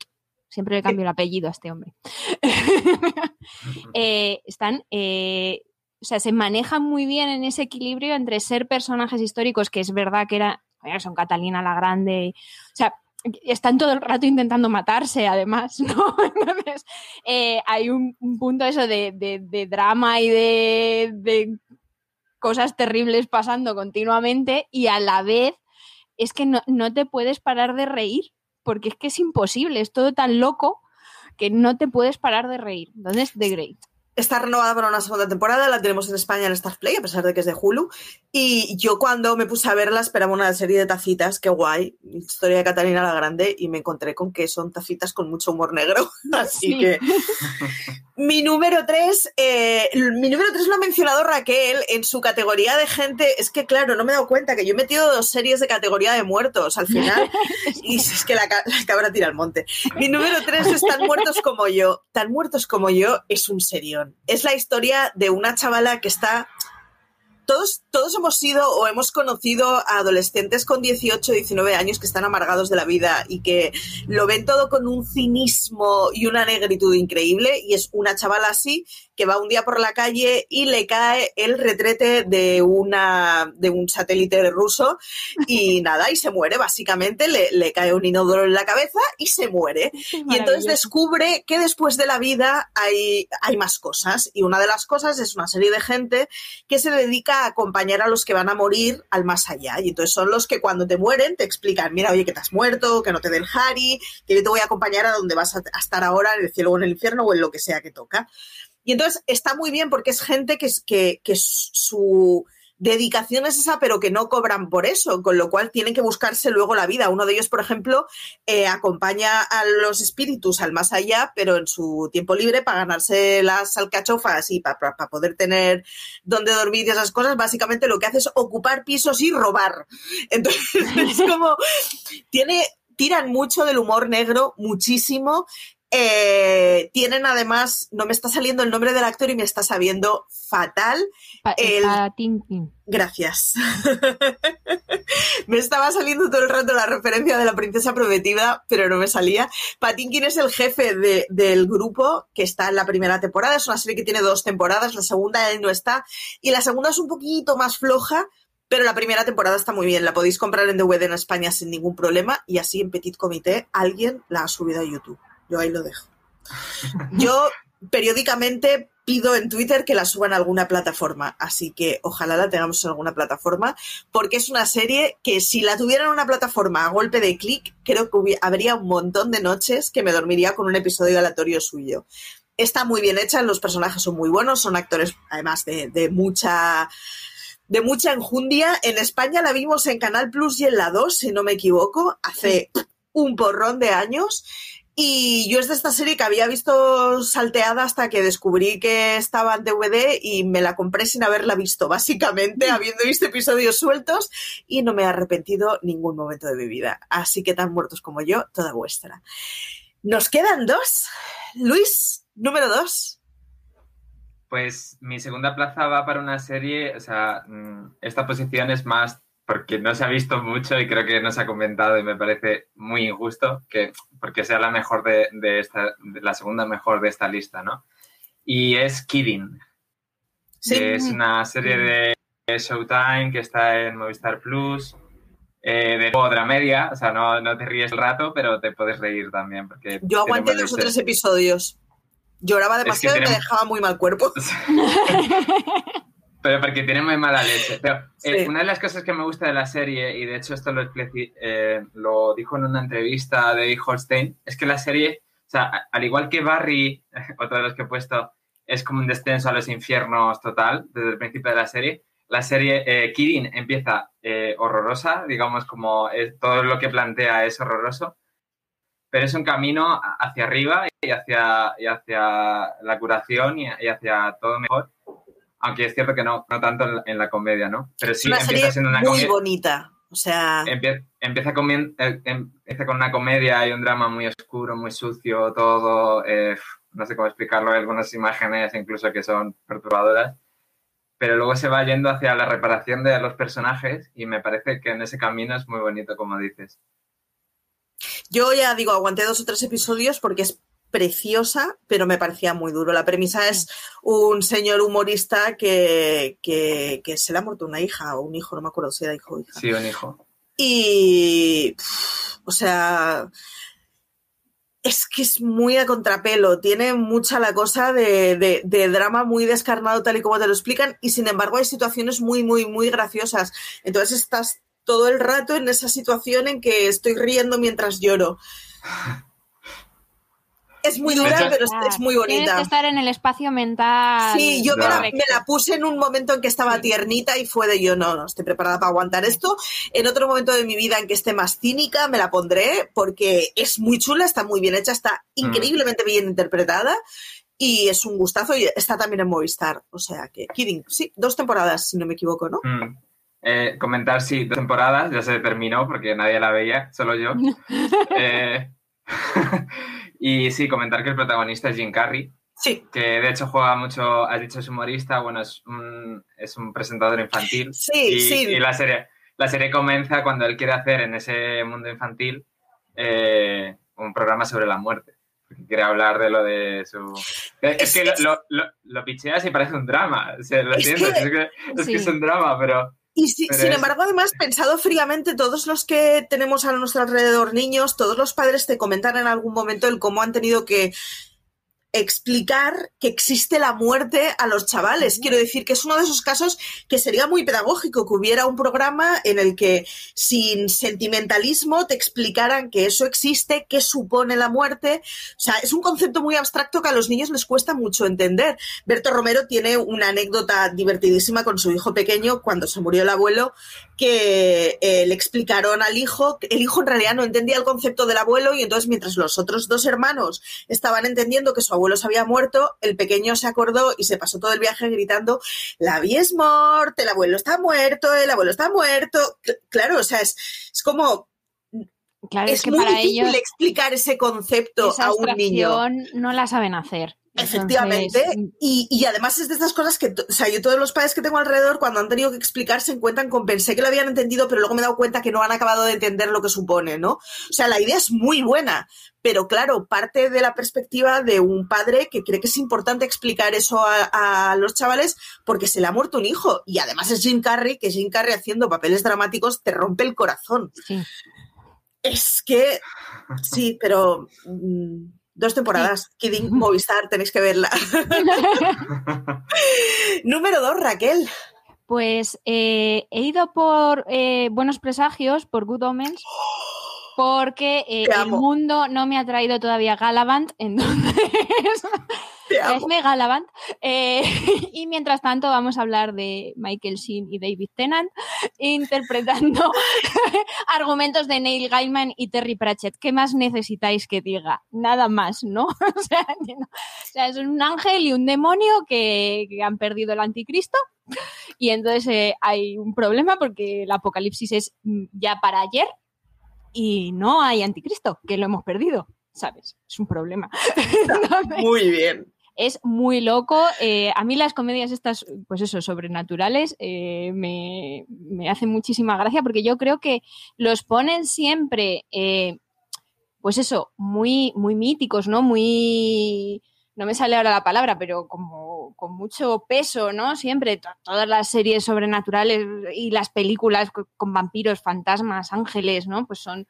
Speaker 4: siempre le cambio el apellido a este hombre, eh, están... Eh, o sea, se manejan muy bien en ese equilibrio entre ser personajes históricos, que es verdad que era, son Catalina la Grande, o sea, están todo el rato intentando matarse, además, ¿no? Entonces, eh, hay un, punto eso de, drama y de, cosas terribles pasando continuamente y a la vez es que no, no, te puedes parar de reír, porque es que es imposible, es todo tan loco que no te puedes parar de reír. Entonces, The Great.
Speaker 3: Está renovada para una segunda temporada, la tenemos en España en Star Play, a pesar de que es de Hulu. Y yo cuando me puse a verla esperaba una serie de tacitas, qué guay, historia de Catalina la Grande, y me encontré con que son tacitas con mucho humor negro. Así que mi número tres, eh, mi número tres lo ha mencionado Raquel en su categoría de gente. Es que claro, no me he dado cuenta que yo he metido dos series de categoría de muertos al final. y es que la, la cabra tira al monte. Mi número tres es Tan muertos como yo. Tan muertos como yo es un serión es la historia de una chavala que está todos, todos hemos sido o hemos conocido a adolescentes con 18, 19 años que están amargados de la vida y que lo ven todo con un cinismo y una negritud increíble. Y es una chavala así que va un día por la calle y le cae el retrete de, una, de un satélite ruso y nada, y se muere básicamente, le, le cae un inodoro en la cabeza y se muere. Y entonces descubre que después de la vida hay, hay más cosas y una de las cosas es una serie de gente que se dedica acompañar a los que van a morir al más allá. Y entonces son los que cuando te mueren te explican, mira, oye, que te has muerto, que no te den Harry, que yo te voy a acompañar a donde vas a estar ahora, en el cielo o en el infierno o en lo que sea que toca. Y entonces está muy bien porque es gente que, que, que su dedicación es esa, pero que no cobran por eso, con lo cual tienen que buscarse luego la vida. Uno de ellos, por ejemplo, eh, acompaña a los espíritus al más allá, pero en su tiempo libre para ganarse las alcachofas y para, poder tener donde dormir y esas cosas, básicamente lo que hace es ocupar pisos y robar. Entonces, es como, tiene, tiran mucho del humor negro, muchísimo, eh, tienen además, no me está saliendo el nombre del actor y me está sabiendo fatal. el... Gracias. me estaba saliendo todo el rato la referencia de la princesa prometida, pero no me salía. Patinkin es el jefe del grupo que está en la primera temporada. Es una serie que tiene dos temporadas. La segunda él no está. Y la segunda es un poquito más floja, pero la primera temporada está muy bien. La podéis comprar en DVD en España sin ningún problema. Y así en Petit Comité alguien la ha subido a YouTube. Yo ahí lo dejo. Yo periódicamente pido en Twitter que la suban a alguna plataforma, así que ojalá la tengamos en alguna plataforma, porque es una serie que si la tuvieran en una plataforma a golpe de clic, creo que habría un montón de noches que me dormiría con un episodio aleatorio suyo. Está muy bien hecha, los personajes son muy buenos, son actores además de, de mucha de mucha enjundia. En España la vimos en Canal Plus y en la 2, si no me equivoco, hace un porrón de años y yo es de esta serie que había visto salteada hasta que descubrí que estaba en DVD y me la compré sin haberla visto, básicamente, habiendo visto episodios sueltos y no me he arrepentido ningún momento de mi vida. Así que tan muertos como yo, toda vuestra. Nos quedan dos. Luis, número dos.
Speaker 5: Pues mi segunda plaza va para una serie, o sea, mm, esta posición es más porque no se ha visto mucho y creo que no se ha comentado y me parece muy injusto que porque sea la mejor de, esta, la segunda mejor de esta lista, ¿no? Y es Kidding. Sí. es una serie de Showtime que está en Movistar Plus, eh, de otra media, o sea, no, no, te ríes el rato, pero te puedes reír también. Porque
Speaker 3: Yo aguanté dos o tres episodios. Lloraba demasiado y me dejaba muy mal cuerpo.
Speaker 5: Pero porque tiene muy mala leche. Pero eh, una de las cosas que me gusta de la serie, y de hecho esto lo, eh, lo dijo en una entrevista de Holstein, es que la serie, o sea, al igual que Barry, otro de los que he puesto, es como un descenso a los infiernos total desde el principio de la serie, la serie eh, Kirin empieza eh, horrorosa, digamos como todo lo que plantea es horroroso, pero es un camino hacia arriba y hacia, y hacia la curación y, y hacia todo mejor aunque es cierto que no, no tanto en, la comedia, ¿no?
Speaker 3: Pero sí empieza siendo una muy bonita. O sea.
Speaker 5: empieza, con, eh, em, empieza con una comedia y un drama muy oscuro, muy sucio, todo. Eh, no sé cómo explicarlo, hay algunas imágenes incluso que son perturbadoras. Pero luego se va yendo hacia la reparación de los personajes y me parece que en ese camino es muy bonito, como dices.
Speaker 3: Yo ya digo, aguanté dos o tres episodios porque es preciosa, pero me parecía muy duro. La premisa es un señor humorista que, se le ha muerto una hija o un hijo, no me acuerdo si era hijo o hija.
Speaker 5: Sí, un hijo.
Speaker 3: Y, o sea, es que es muy a contrapelo, tiene mucha la cosa de, de, drama muy descarnado tal y como te lo explican y sin embargo hay situaciones muy, muy, muy graciosas. Entonces estás todo el rato en esa situación en que estoy riendo mientras lloro. es muy dura, pero es, muy bonita.
Speaker 4: Tienes que estar en el espacio mental.
Speaker 3: Sí, yo me la, puse en un momento en que estaba tiernita y fue de yo no, no estoy preparada para aguantar esto. En otro momento de mi vida en que esté más cínica, me la pondré porque es muy chula, está muy bien hecha, está mm. increíblemente bien interpretada y es un gustazo y está también en Movistar. O sea que, Kidding, sí, dos temporadas, si no me equivoco, ¿no?
Speaker 5: Mm. Eh, comentar, sí, dos temporadas, ya se terminó porque nadie la veía, solo yo. eh, Y sí, comentar que el protagonista es Jim Carrey,
Speaker 3: Sí.
Speaker 5: Que de hecho juega mucho, has dicho es humorista, bueno, es un, es un presentador infantil.
Speaker 3: Sí, sí.
Speaker 5: Y la serie, la serie comienza cuando él quiere hacer en ese mundo infantil eh, un programa sobre la muerte. Quiere hablar de lo de su. Es, que lo, lo, lo, picheas y parece un drama. O sea, lo siento, es, que, es, que, es un drama, pero.
Speaker 3: Y sin embargo, además, pensado fríamente, todos los que tenemos a nuestro alrededor niños, todos los padres te comentan en algún momento el cómo han tenido que explicar que existe la muerte a los chavales. Quiero decir que es uno de esos casos que sería muy pedagógico que hubiera un programa en el que sin sentimentalismo te explicaran que eso existe, qué supone la muerte. O sea, es un concepto muy abstracto que a los niños les cuesta mucho entender. Berto Romero tiene una anécdota divertidísima con su hijo pequeño cuando se murió el abuelo que eh, le explicaron al hijo, el hijo en realidad no entendía el concepto del abuelo y entonces mientras los otros dos hermanos estaban entendiendo que su abuelo se había muerto, el pequeño se acordó y se pasó todo el viaje gritando, la vida es muerta, el abuelo está muerto, el abuelo está muerto. Claro, o sea, es, es como...
Speaker 4: Claro,
Speaker 3: es,
Speaker 4: que
Speaker 3: muy
Speaker 4: para
Speaker 3: difícil
Speaker 4: ellos
Speaker 3: explicar ese concepto
Speaker 4: esa
Speaker 3: a un niño.
Speaker 4: no la saben hacer.
Speaker 3: Efectivamente,
Speaker 4: Entonces,
Speaker 3: y, y además es de estas cosas que, o sea, yo todos los padres que tengo alrededor, cuando han tenido que explicar, se encuentran con pensé que lo habían entendido, pero luego me he dado cuenta que no han acabado de entender lo que supone, ¿no? O sea, la idea es muy buena, pero claro, parte de la perspectiva de un padre que cree que es importante explicar eso a, a los chavales porque se le ha muerto un hijo, y además es Jim Carrey, que Jim Carrey haciendo papeles dramáticos te rompe el corazón.
Speaker 4: Sí.
Speaker 3: Es que, sí, pero... mm, Dos temporadas. Kidding, Movistar, tenéis que verla. Número dos, Raquel.
Speaker 4: Pues eh, he ido por eh, buenos presagios, por Good Omens, porque eh, el mundo no me ha traído todavía Galavant, entonces traedme Galavant. Eh, y mientras tanto vamos a hablar de Michael Sheen y David Tennant interpretando argumentos de Neil Gaiman y Terry Pratchett. ¿Qué más necesitáis que diga? Nada más, ¿no? o, sea, no. o sea, es un ángel y un demonio que, que han perdido el anticristo y entonces eh, hay un problema porque el apocalipsis es mm, ya para ayer y no hay anticristo, que lo hemos perdido, ¿sabes? Es un problema.
Speaker 3: Muy bien.
Speaker 4: es muy loco. Eh, a mí las comedias estas, pues eso, sobrenaturales, eh, me, me hacen muchísima gracia porque yo creo que los ponen siempre, eh, pues eso, muy, muy míticos, ¿no? Muy... No me sale ahora la palabra, pero como con mucho peso, ¿no? Siempre to- todas las series sobrenaturales y las películas co- con vampiros, fantasmas, ángeles, ¿no? Pues son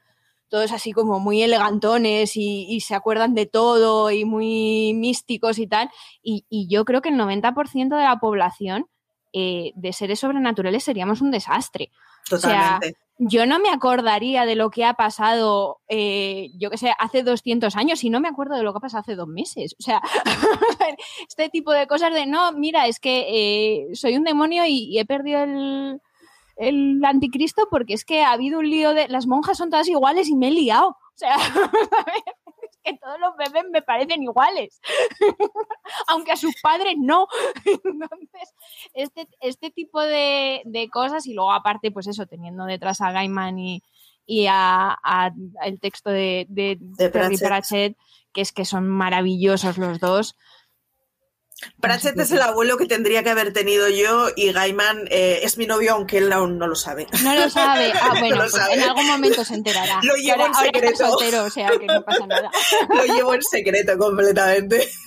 Speaker 4: todos así como muy elegantones y, y se acuerdan de todo y muy místicos y tal. Y, y yo creo que el 90% de la población eh, de seres sobrenaturales seríamos un desastre.
Speaker 3: Totalmente.
Speaker 4: Yo no me acordaría de lo que ha pasado, eh, yo que sé, hace 200 años y no me acuerdo de lo que ha pasado hace dos meses. O sea, este tipo de cosas de, no, mira, es que eh, soy un demonio y, y he perdido el, el anticristo porque es que ha habido un lío de... Las monjas son todas iguales y me he liado. O sea, que todos los bebés me parecen iguales. Aunque a sus padres no. Entonces, este, este tipo de, de cosas y luego aparte, pues eso, teniendo detrás a Gaiman y, y a, a- el texto de, de,
Speaker 3: De
Speaker 4: Terry
Speaker 3: Pratchett.
Speaker 4: Pratchett, que es que son maravillosos los dos.
Speaker 3: Pratchett es el abuelo que tendría que haber tenido yo y Gaiman eh, es mi novio, aunque él aún no lo sabe.
Speaker 4: No lo sabe. Ah,
Speaker 3: No
Speaker 4: bueno, pues en algún momento se enterará.
Speaker 3: Lo llevo en
Speaker 4: ahora
Speaker 3: secreto.
Speaker 4: soltero, o sea que no pasa nada.
Speaker 3: Lo llevo en secreto completamente.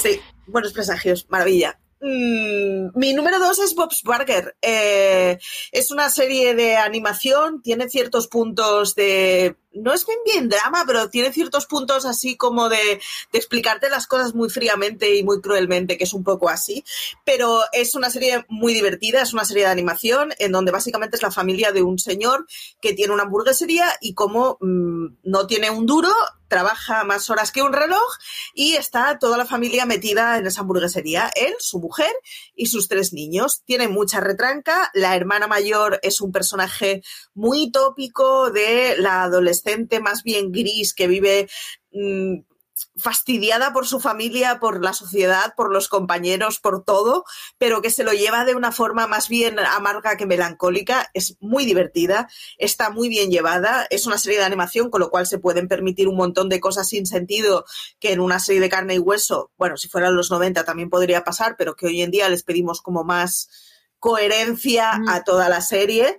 Speaker 3: Sí, buenos presagios, maravilla. Mm, mi número dos es Bob's Burger. Eh, es una serie de animación, tiene ciertos puntos de... No es bien bien drama, pero tiene ciertos puntos así como de, explicarte las cosas muy fríamente y muy cruelmente, que es un poco así. Pero es una serie muy divertida, es una serie de animación en donde básicamente es la familia de un señor que tiene una hamburguesería y como mm, no tiene un duro, trabaja más horas que un reloj y está toda la familia metida en esa hamburguesería. Él, su mujer y sus tres niños. Tiene mucha retranca. La hermana mayor es un personaje muy tópico de la adolescente más bien gris que vive mm, fastidiada por su familia, por la sociedad, por los compañeros, por todo, pero que se lo lleva de una forma más bien amarga que melancólica. Es muy divertida, está muy bien llevada, es una serie de animación, con lo cual se pueden permitir un montón de cosas sin sentido que en una serie de carne y hueso, bueno, si fueran los 90 también podría pasar, pero que hoy en día les pedimos como más coherencia a toda la serie.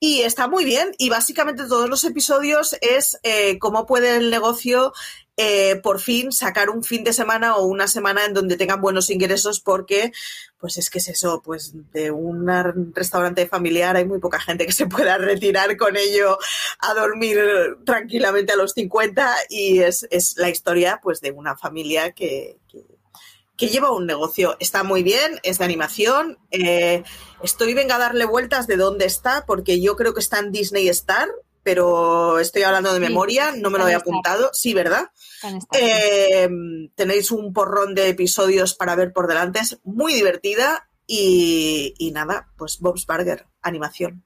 Speaker 3: Y está muy bien. Y básicamente todos los episodios es eh, cómo puede el negocio eh, por fin sacar un fin de semana o una semana en donde tengan buenos ingresos porque pues es que es eso, pues de un restaurante familiar hay muy poca gente que se pueda retirar con ello a dormir tranquilamente a los 50 y es, la historia pues de una familia que, que, lleva un negocio. Está muy bien, es de animación. Eh, estoy venga a darle vueltas de dónde está porque yo creo que está en Disney Star pero estoy hablando de memoria, no me lo he apuntado. Sí, ¿verdad? Eh, tenéis un porrón de episodios para ver por delante, es muy divertida y, nada, pues Bob's Burger, animación.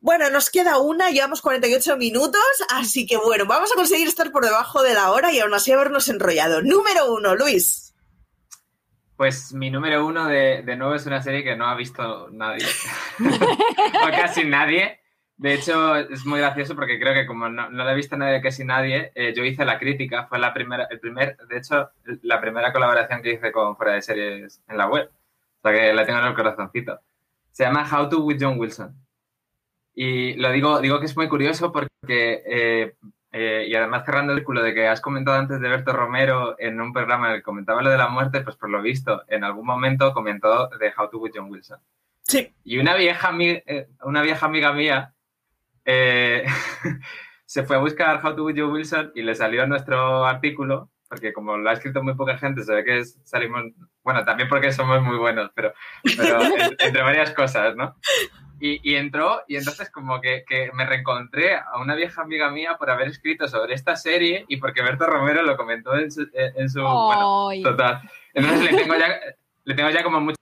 Speaker 3: Bueno, nos queda una, llevamos 48 minutos, así que bueno, vamos a conseguir estar por debajo de la hora y aún así habernos enrollado. Número uno, Luis.
Speaker 5: Pues mi número uno de, de nuevo es una serie que no ha visto nadie, o casi nadie, de hecho, es muy gracioso porque creo que como no, no la he visto nadie, casi nadie, eh, yo hice la crítica, fue la primera, el primer, de hecho, la primera colaboración que hice con Fuera de Series en la web. O sea que la tengo en el corazoncito. Se llama How to with John Wilson. Y lo digo, digo que es muy curioso porque, eh, eh, y además cerrando el culo de que has comentado antes de Berto Romero en un programa en el que comentaba lo de la muerte, pues por lo visto, en algún momento comentó de How to with John Wilson.
Speaker 3: Sí.
Speaker 5: Y una vieja, una vieja amiga mía eh, se fue a buscar How to With Joe Wilson y le salió nuestro artículo, porque como lo ha escrito muy poca gente, se ve que salimos, bueno, también porque somos muy buenos, pero, entre varias cosas, ¿no? Y, entró y entonces como que, me reencontré a una vieja amiga mía por haber escrito sobre esta serie y porque Berto Romero lo comentó en su... En su bueno, total. Entonces le tengo ya, le tengo ya como mucho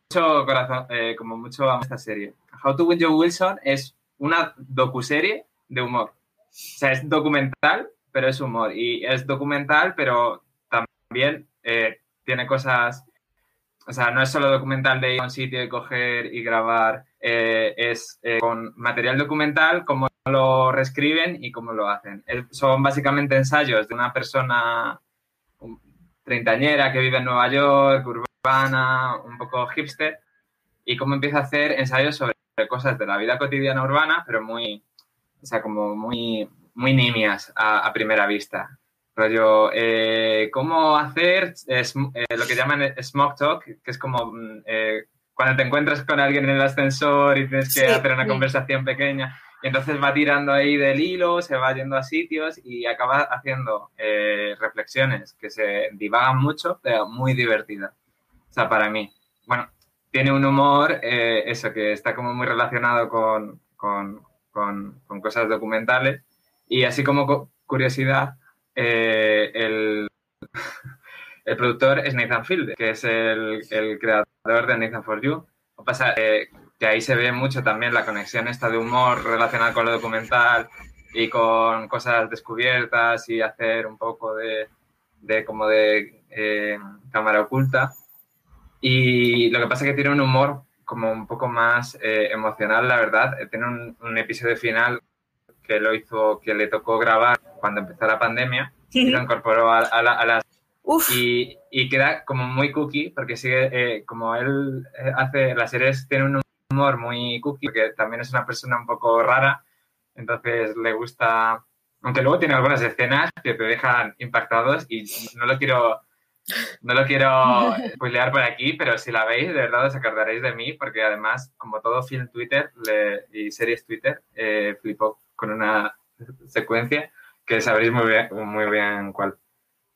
Speaker 5: corazón, eh, como mucho a esta serie. How to Win Joe Wilson es una docuserie de humor. O sea, es documental, pero es humor. Y es documental, pero también eh, tiene cosas. O sea, no es solo documental de ir a un sitio y coger y grabar, eh, es eh, con material documental, cómo lo reescriben y cómo lo hacen. son básicamente ensayos de una persona treintañera que vive en Nueva York, urbana, un poco hipster, y cómo empieza a hacer ensayos sobre cosas de la vida cotidiana urbana, pero muy, o sea, como muy, muy nimias a, primera vista. Rollo, eh, cómo hacer eh, lo que llaman smoke talk, que es como mm, eh, cuando te encuentras con alguien en el ascensor y tienes que hacer una conversación pequeña. Y entonces va tirando ahí del hilo, se va yendo a sitios y acaba haciendo reflexiones que se divagan mucho, pero muy divertidas. O sea, para mí. Bueno, tiene un humor, eh, eso, que está como muy relacionado con, con, con, cosas documentales. Y así como curiosidad, eh, el, el, productor es Nathan Field, que es el, el creador de Nathan For You. O pasa eh, que ahí se ve mucho también la conexión esta de humor relacionada con lo documental y con cosas descubiertas y hacer un poco de, de como de cámara oculta. Y lo que pasa es que tiene un humor como un poco más eh, emocional, la verdad. Eh, tiene un, episodio final que lo hizo, que le tocó grabar cuando empezó la pandemia y lo incorporó a, a, las... Y, y, queda como muy cookie porque sigue, eh, como él hace, las series tiene un humor muy cookie, porque también es una persona un poco rara, entonces le gusta, aunque luego tiene algunas escenas que te dejan impactados y no lo quiero no lo quiero spoilear por aquí, pero si la veis, de verdad os acordaréis de mí, porque además, como todo film Twitter y series Twitter, eh, flipó con una secuencia que sabréis muy bien, muy bien cuál.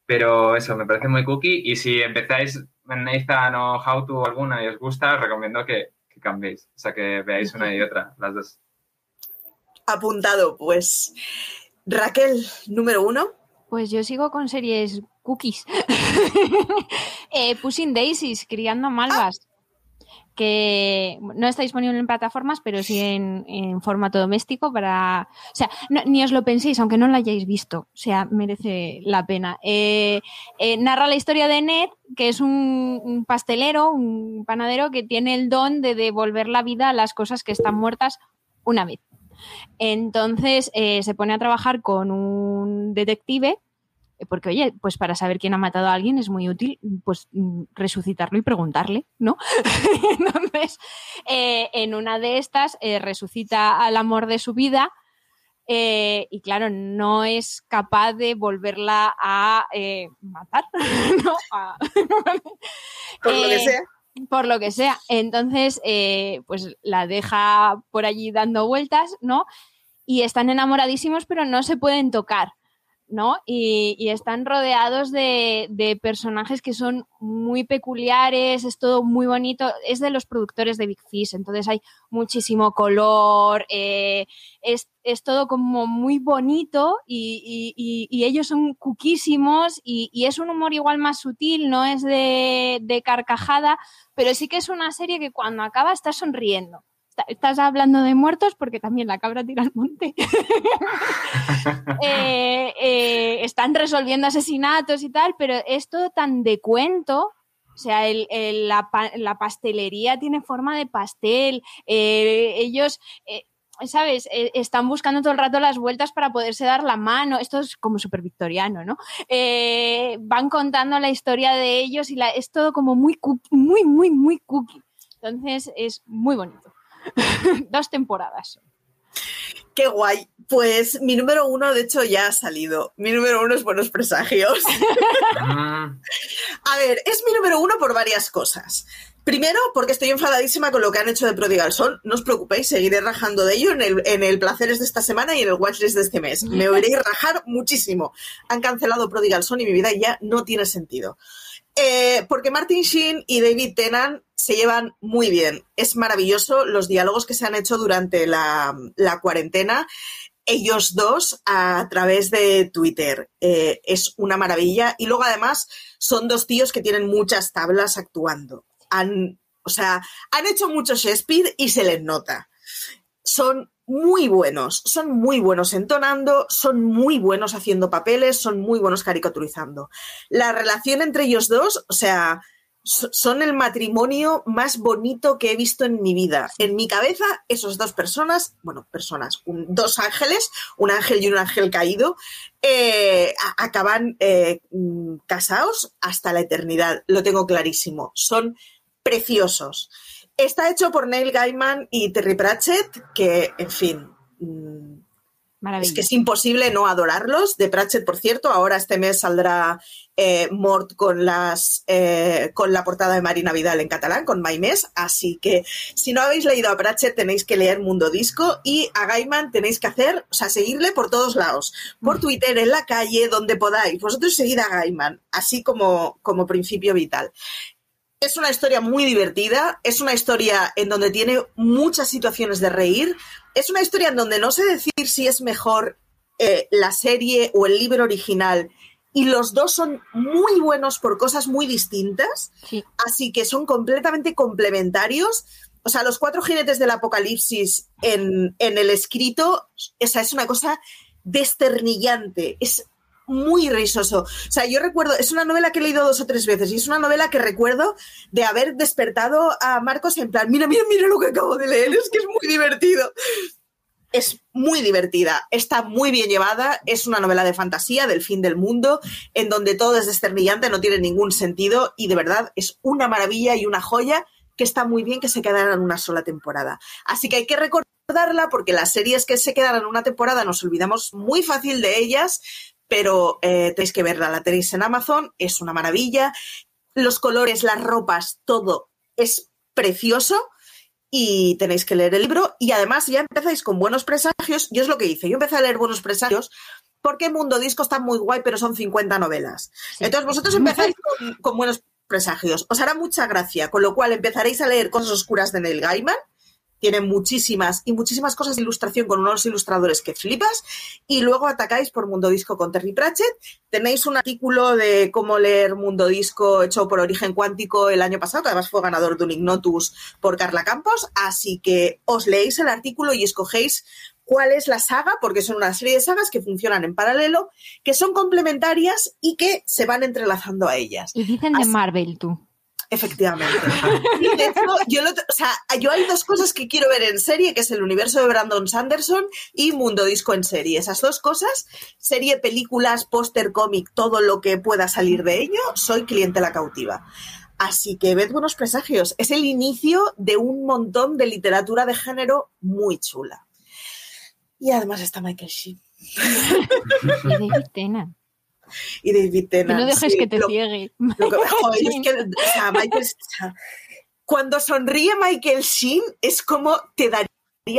Speaker 5: Pero eso, me parece muy cookie. Y si empezáis en Nathan o How to alguna y os gusta, os recomiendo que, que cambiéis. O sea, que veáis una y otra, las dos.
Speaker 3: Apuntado, pues. Raquel, número uno.
Speaker 4: Pues yo sigo con series cookies. eh, Pushing Daisies, criando malvas. Que no está disponible en plataformas, pero sí en, formato doméstico para... O sea, ni os lo penséis, aunque no lo hayáis visto. O sea, merece la pena. Eh, eh, narra la historia de Ned, que es un, pastelero, un panadero que tiene el don de devolver la vida a las cosas que están muertas una vez. Entonces eh, se pone a trabajar con un detective porque oye, pues para saber quién ha matado a alguien es muy útil pues mm, resucitarlo y preguntarle, ¿no? Entonces, eh, en una de estas eh, resucita al amor de su vida eh, y claro, no es capaz de volverla a matar, ¿no?
Speaker 3: por lo que sea.
Speaker 4: Por lo que sea. Entonces, pues la deja por allí dando vueltas, ¿no? Y están enamoradísimos, pero no se pueden tocar. ¿No? Y, están rodeados de, personajes que son muy peculiares, es todo muy bonito, es de los productores de Big Fish, entonces hay muchísimo color, eh, es, todo como muy bonito y, ellos son cuquísimos y, es un humor igual más sutil, no es de, de carcajada, pero sí que es una serie que cuando acaba estás sonriendo estás hablando de muertos porque también la cabra tira al monte. Eh, eh, están resolviendo asesinatos y tal, pero es todo tan de cuento. O sea, la, pastelería tiene forma de pastel. Eh, ellos, ¿sabes? están buscando todo el rato las vueltas para poderse dar la mano. Esto es como súper victoriano, ¿no? van contando la historia de ellos y es todo como muy, muy, muy, muy cookie. Entonces es muy bonito. Dos temporadas.
Speaker 3: Qué guay. Pues mi número uno, de hecho, ya ha salido. Mi número uno es Buenos Presagios. A ver, es mi número uno por varias cosas. Primero, porque estoy enfadadísima con lo que han hecho de Prodigal Son. No os preocupéis, seguiré rajando de ello en el, en el Placeres de esta semana y en el Watchlist de este mes. Me oiréis rajar muchísimo. Han cancelado Prodigal Son y mi vida ya no tiene sentido. Eh, porque Martin Sheen y David Tennant se llevan muy bien. Es maravilloso los diálogos que se han hecho durante la, cuarentena. Ellos dos a través de Twitter. Eh, es una maravilla. Y luego además son dos tíos que tienen muchas tablas actuando. Han, o sea, han hecho mucho Shakespeare y se les nota. Son muy buenos, son muy buenos entonando, son muy buenos haciendo papeles, son muy buenos caricaturizando. La relación entre ellos dos, o sea, son el matrimonio más bonito que he visto en mi vida. En mi cabeza, esos dos personas, bueno, personas, dos ángeles, un ángel y un ángel caído, eh, acaban eh, casados hasta la eternidad. Lo tengo clarísimo. Son preciosos. Está hecho por Neil Gaiman y Terry Pratchett, que, en fin, mm, es que es imposible no adorarlos. De Pratchett, por cierto, ahora este mes saldrá eh, Mort con, las, eh, con la portada de Marina Vidal en catalán, con Maimés. Así que si no habéis leído a Pratchett, tenéis que leer Mundo Disco y a Gaiman tenéis que hacer, o sea, seguirle por todos lados, por Twitter, en la calle, donde podáis. Vosotros seguid a Gaiman, así como, como principio vital. Es una historia muy divertida, es una historia en donde tiene muchas situaciones de reír, es una historia en donde no sé decir si es mejor eh, la serie o el libro original, y los dos son muy buenos por cosas muy distintas, así que son completamente complementarios. O sea, los cuatro jinetes del apocalipsis en, en el escrito, esa es una cosa desternillante, es muy risoso. O sea, yo recuerdo, es una novela que he leído dos o tres veces y es una novela que recuerdo de haber despertado a Marcos en plan, mira, mira, mira lo que acabo de leer, es que es muy divertido. Es muy divertida, está muy bien llevada, es una novela de fantasía del fin del mundo, en donde todo es desternillante, no tiene ningún sentido y de verdad es una maravilla y una joya que está muy bien que se quedara en una sola temporada. Así que hay que recordarla porque las series que se quedan en una temporada nos olvidamos muy fácil de ellas, pero eh, tenéis que verla, la tenéis en Amazon, es una maravilla. Los colores, las ropas, todo es precioso y tenéis que leer el libro y además ya empezáis con buenos presagios. Yo es lo que hice, yo empecé a leer buenos presagios porque Mundo Disco está muy guay, pero son 50 novelas. Entonces vosotros empezáis con, buenos presagios. Os hará mucha gracia, con lo cual empezaréis a leer cosas oscuras de Neil Gaiman tiene muchísimas y muchísimas cosas de ilustración con unos ilustradores que flipas. Y luego atacáis por Mundo Disco con Terry Pratchett. Tenéis un artículo de cómo leer Mundo Disco hecho por Origen Cuántico el año pasado, que además fue ganador de un Ignotus por Carla Campos. Así que os leéis el artículo y escogéis cuál es la saga, porque son una serie de sagas que funcionan en paralelo, que son complementarias y que se van entrelazando a ellas.
Speaker 4: Y dicen de Marvel, tú.
Speaker 3: Efectivamente. Yo, o sea, yo hay dos cosas que quiero ver en serie, que es el universo de Brandon Sanderson y Mundo Disco en serie. Esas dos cosas, serie, películas, póster, cómic, todo lo que pueda salir de ello, soy cliente la cautiva. Así que ved buenos presagios. Es el inicio de un montón de literatura de género muy chula. Y además está Michael Sheen.
Speaker 4: y David Tennant.
Speaker 3: Tennant.
Speaker 4: no dejes que te ciegue.
Speaker 3: cuando sonríe Michael Sheen es como te daría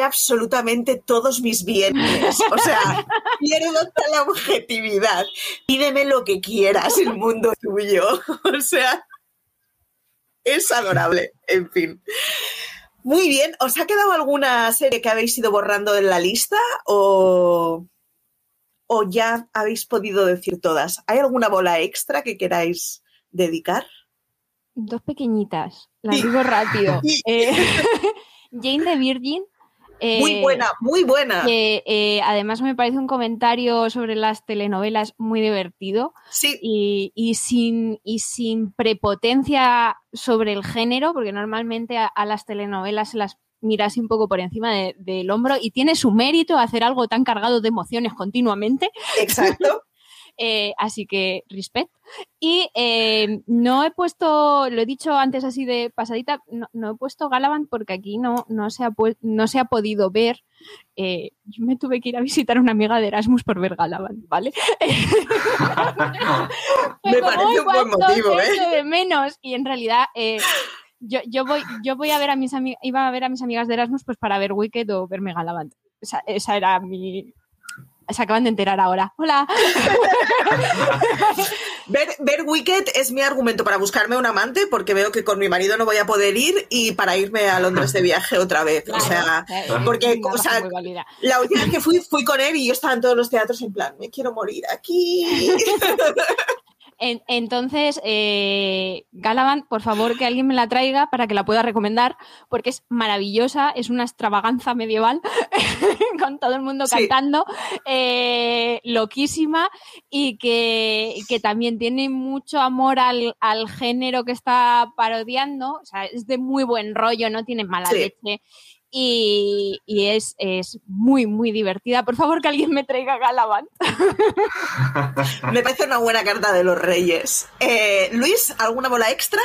Speaker 3: absolutamente todos mis bienes. O sea, pierdo toda la objetividad. Pídeme lo que quieras, el mundo tuyo. O sea, es adorable. En fin. Muy bien. ¿Os ha quedado alguna serie que habéis ido borrando en la lista? ¿O, o ya habéis podido decir todas? ¿Hay alguna bola extra que queráis dedicar?
Speaker 4: Dos pequeñitas, las digo rápido. Eh, Jane the Virgin.
Speaker 3: muy eh, buena, muy buena.
Speaker 4: Eh, además me parece un comentario sobre las telenovelas muy divertido.
Speaker 3: Sí.
Speaker 4: Y, sin, y sin prepotencia sobre el género, porque normalmente a, a las telenovelas se las mirase un poco por encima del hombro y tiene su mérito hacer algo tan cargado de emociones continuamente.
Speaker 3: Exacto.
Speaker 4: Eh, así que respect. Y eh, no he puesto, lo he dicho antes así de pasadita, no, he puesto Galavant porque aquí no, no, se, ha no se ha podido ver. Eh, yo me tuve que ir a visitar a una amiga de Erasmus por ver Galavant, ¿vale?
Speaker 3: me parece un buen motivo,
Speaker 4: ¿eh? De menos. Y en realidad yo, yo, voy, yo voy a ver a mis amigas, iba a ver a mis amigas de Erasmus pues para ver Wicked o ver Megalavant. Esa, esa era mi, se acaban de enterar ahora. Hola.
Speaker 3: ver, ver, Wicked es mi argumento para buscarme un amante porque veo que con mi marido no voy a poder ir y para irme a Londres de viaje otra vez. o sea, porque o sea, la última vez que fui fui con él y yo estaba en todos los teatros en plan, me quiero morir aquí.
Speaker 4: entonces, eh, Galavant, por favor, que alguien me la traiga para que la pueda recomendar, porque es maravillosa, es una extravaganza medieval, con todo el mundo cantando, eh, loquísima, y que, también tiene mucho amor al, género que está parodiando, o sea, es de muy buen rollo, no tiene mala leche y, es, muy, muy divertida. Por favor, que alguien me traiga Galavant.
Speaker 3: me parece una buena carta de los Reyes. Eh, Luis, ¿alguna bola extra?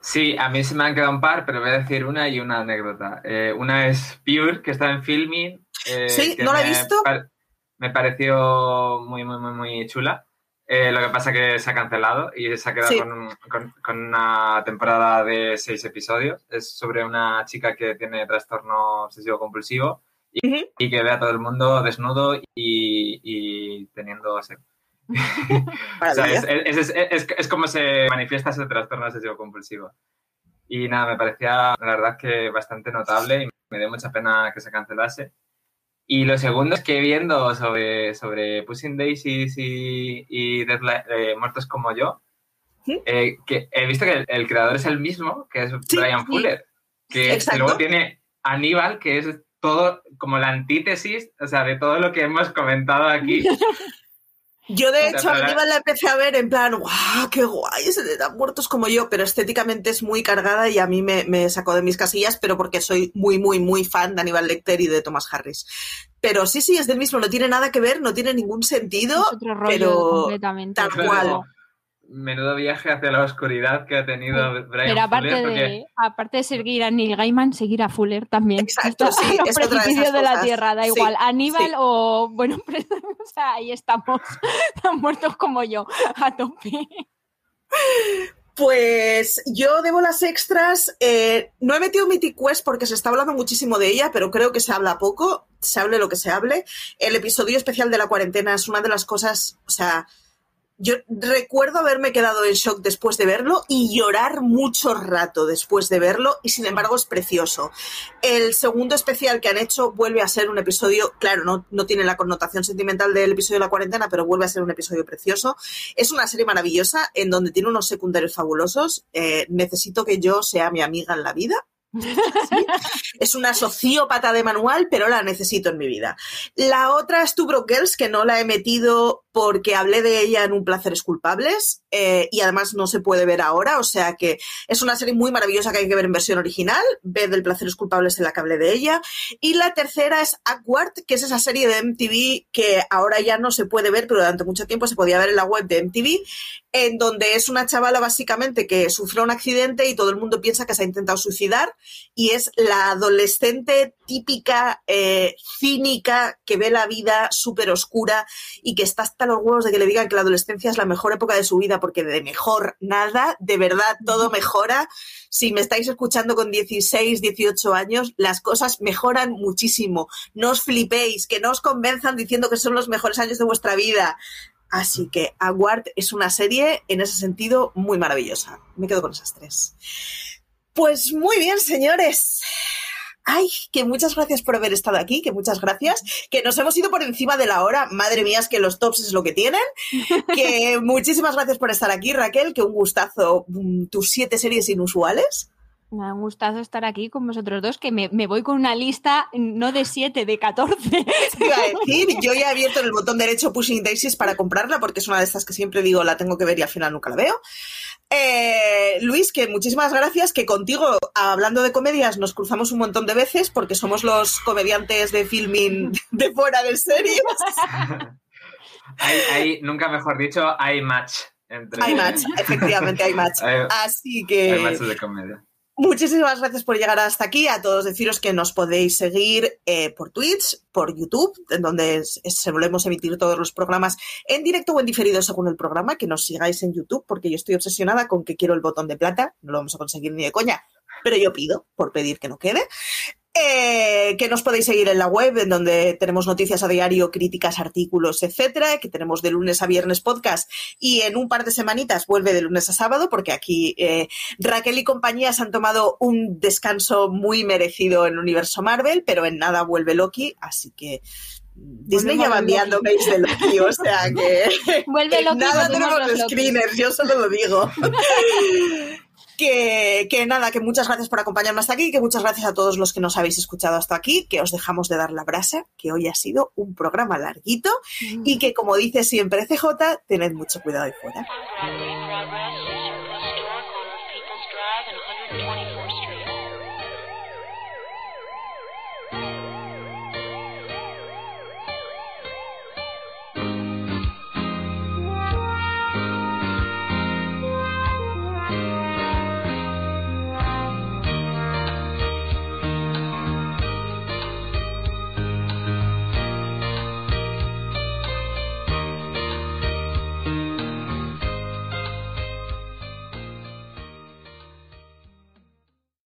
Speaker 5: Sí, a mí se me han quedado un par, pero voy a decir una y una anécdota. Eh, una es Pure, que está en filming.
Speaker 3: Eh, sí, no la he visto.
Speaker 5: Me pareció muy, muy, muy, muy chula. Eh, lo que pasa es que se ha cancelado y se ha quedado con, una temporada de seis episodios. Es sobre una chica que tiene trastorno obsesivo compulsivo y, que ve a todo el mundo desnudo y, teniendo sexo. es, como se manifiesta ese trastorno obsesivo compulsivo. Y nada, me parecía la verdad que bastante notable y me dio mucha pena que se cancelase. Y lo segundo es que viendo sobre, sobre Pushing Daisies y, y eh, Muertos como yo, eh, que he visto que el, creador es el mismo, que es Brian Fuller, que luego tiene Aníbal, que es todo como la antítesis, o sea, de todo lo que hemos comentado aquí.
Speaker 3: Yo, de hecho, a Aníbal la empecé a ver en plan, ¡guau! ¡Qué guay! Ese de tan muertos como yo, pero estéticamente es muy cargada y a mí me, sacó de mis casillas, pero porque soy muy, muy, muy fan de Aníbal Lecter y de Thomas Harris. Pero sí, sí, es del mismo, no tiene nada que ver, no tiene ningún sentido, es otro rollo pero completamente. tal cual
Speaker 5: menudo viaje hacia la oscuridad que ha tenido Brian Pero
Speaker 4: aparte,
Speaker 5: Fuller,
Speaker 4: de, aparte de seguir a Neil Gaiman, seguir a Fuller también.
Speaker 3: Exacto, sí.
Speaker 4: Los precipicios de, la Tierra, da igual. Aníbal o, bueno, o sea, ahí estamos, tan muertos como yo, a tope.
Speaker 3: Pues yo debo las extras. Eh, no he metido Mythic Quest porque se está hablando muchísimo de ella, pero creo que se habla poco. Se hable lo que se hable. El episodio especial de la cuarentena es una de las cosas, o sea, Yo recuerdo haberme quedado en shock después de verlo y llorar mucho rato después de verlo y sin embargo es precioso. El segundo especial que han hecho vuelve a ser un episodio, claro, no, no tiene la connotación sentimental del episodio de la cuarentena, pero vuelve a ser un episodio precioso. Es una serie maravillosa en donde tiene unos secundarios fabulosos. Eh, necesito que yo sea mi amiga en la vida es una sociópata de manual, pero la necesito en mi vida. La otra es Two Broke que no la he metido porque hablé de ella en un Placeres Culpables eh, y además no se puede ver ahora, o sea que es una serie muy maravillosa que hay que ver en versión original, ve del Placeres Culpables en la que hablé de ella. Y la tercera es Awkward, que es esa serie de MTV que ahora ya no se puede ver, pero durante mucho tiempo se podía ver en la web de MTV, en donde es una chavala básicamente que sufrió un accidente y todo el mundo piensa que se ha intentado suicidar y es la adolescente típica, eh, cínica, que ve la vida súper oscura y que está hasta los huevos de que le digan que la adolescencia es la mejor época de su vida, porque de mejor nada, de verdad todo mejora. Si me estáis escuchando con 16, 18 años, las cosas mejoran muchísimo. No os flipéis, que no os convenzan diciendo que son los mejores años de vuestra vida. Así que Aguard es una serie en ese sentido muy maravillosa. Me quedo con esas tres. Pues muy bien, señores. Ay, que muchas gracias por haber estado aquí, que muchas gracias, que nos hemos ido por encima de la hora, madre mía, es que los tops es lo que tienen, que muchísimas gracias por estar aquí, Raquel, que un gustazo, mm, tus siete series inusuales.
Speaker 4: Me ha gustado estar aquí con vosotros dos, que me, voy con una lista no de siete, de 14.
Speaker 3: Iba a decir, yo ya he abierto el botón derecho Pushing Daisies para comprarla, porque es una de estas que siempre digo la tengo que ver y al final nunca la veo. Eh, Luis, que muchísimas gracias, que contigo, hablando de comedias, nos cruzamos un montón de veces porque somos los comediantes de filming de fuera de series.
Speaker 5: hay, nunca mejor dicho, hay match. Entre...
Speaker 3: Hay match, efectivamente hay match. Así que...
Speaker 5: Hay match de comedia.
Speaker 3: Muchísimas gracias por llegar hasta aquí. A todos deciros que nos podéis seguir eh, por Twitch, por YouTube, en donde solemos emitir todos los programas en directo o en diferido según el programa. Que nos sigáis en YouTube, porque yo estoy obsesionada con que quiero el botón de plata. No lo vamos a conseguir ni de coña, pero yo pido por pedir que no quede. Eh, que nos podéis seguir en la web, en donde tenemos noticias a diario, críticas, artículos, etcétera, que tenemos de lunes a viernes podcast y en un par de semanitas vuelve de lunes a sábado, porque aquí eh, Raquel y compañía se han tomado un descanso muy merecido en el universo Marvel, pero en nada vuelve Loki, así que Disney ya va enviando mails de Loki, o sea que
Speaker 4: vuelve Loki,
Speaker 3: nada tenemos los screeners, yo solo lo digo. Que, nada, que muchas gracias por acompañarme hasta aquí, que muchas gracias a todos los que nos habéis escuchado hasta aquí, que os dejamos de dar la brasa, que hoy ha sido un programa larguito y que como dice siempre CJ, tened mucho cuidado ahí fuera.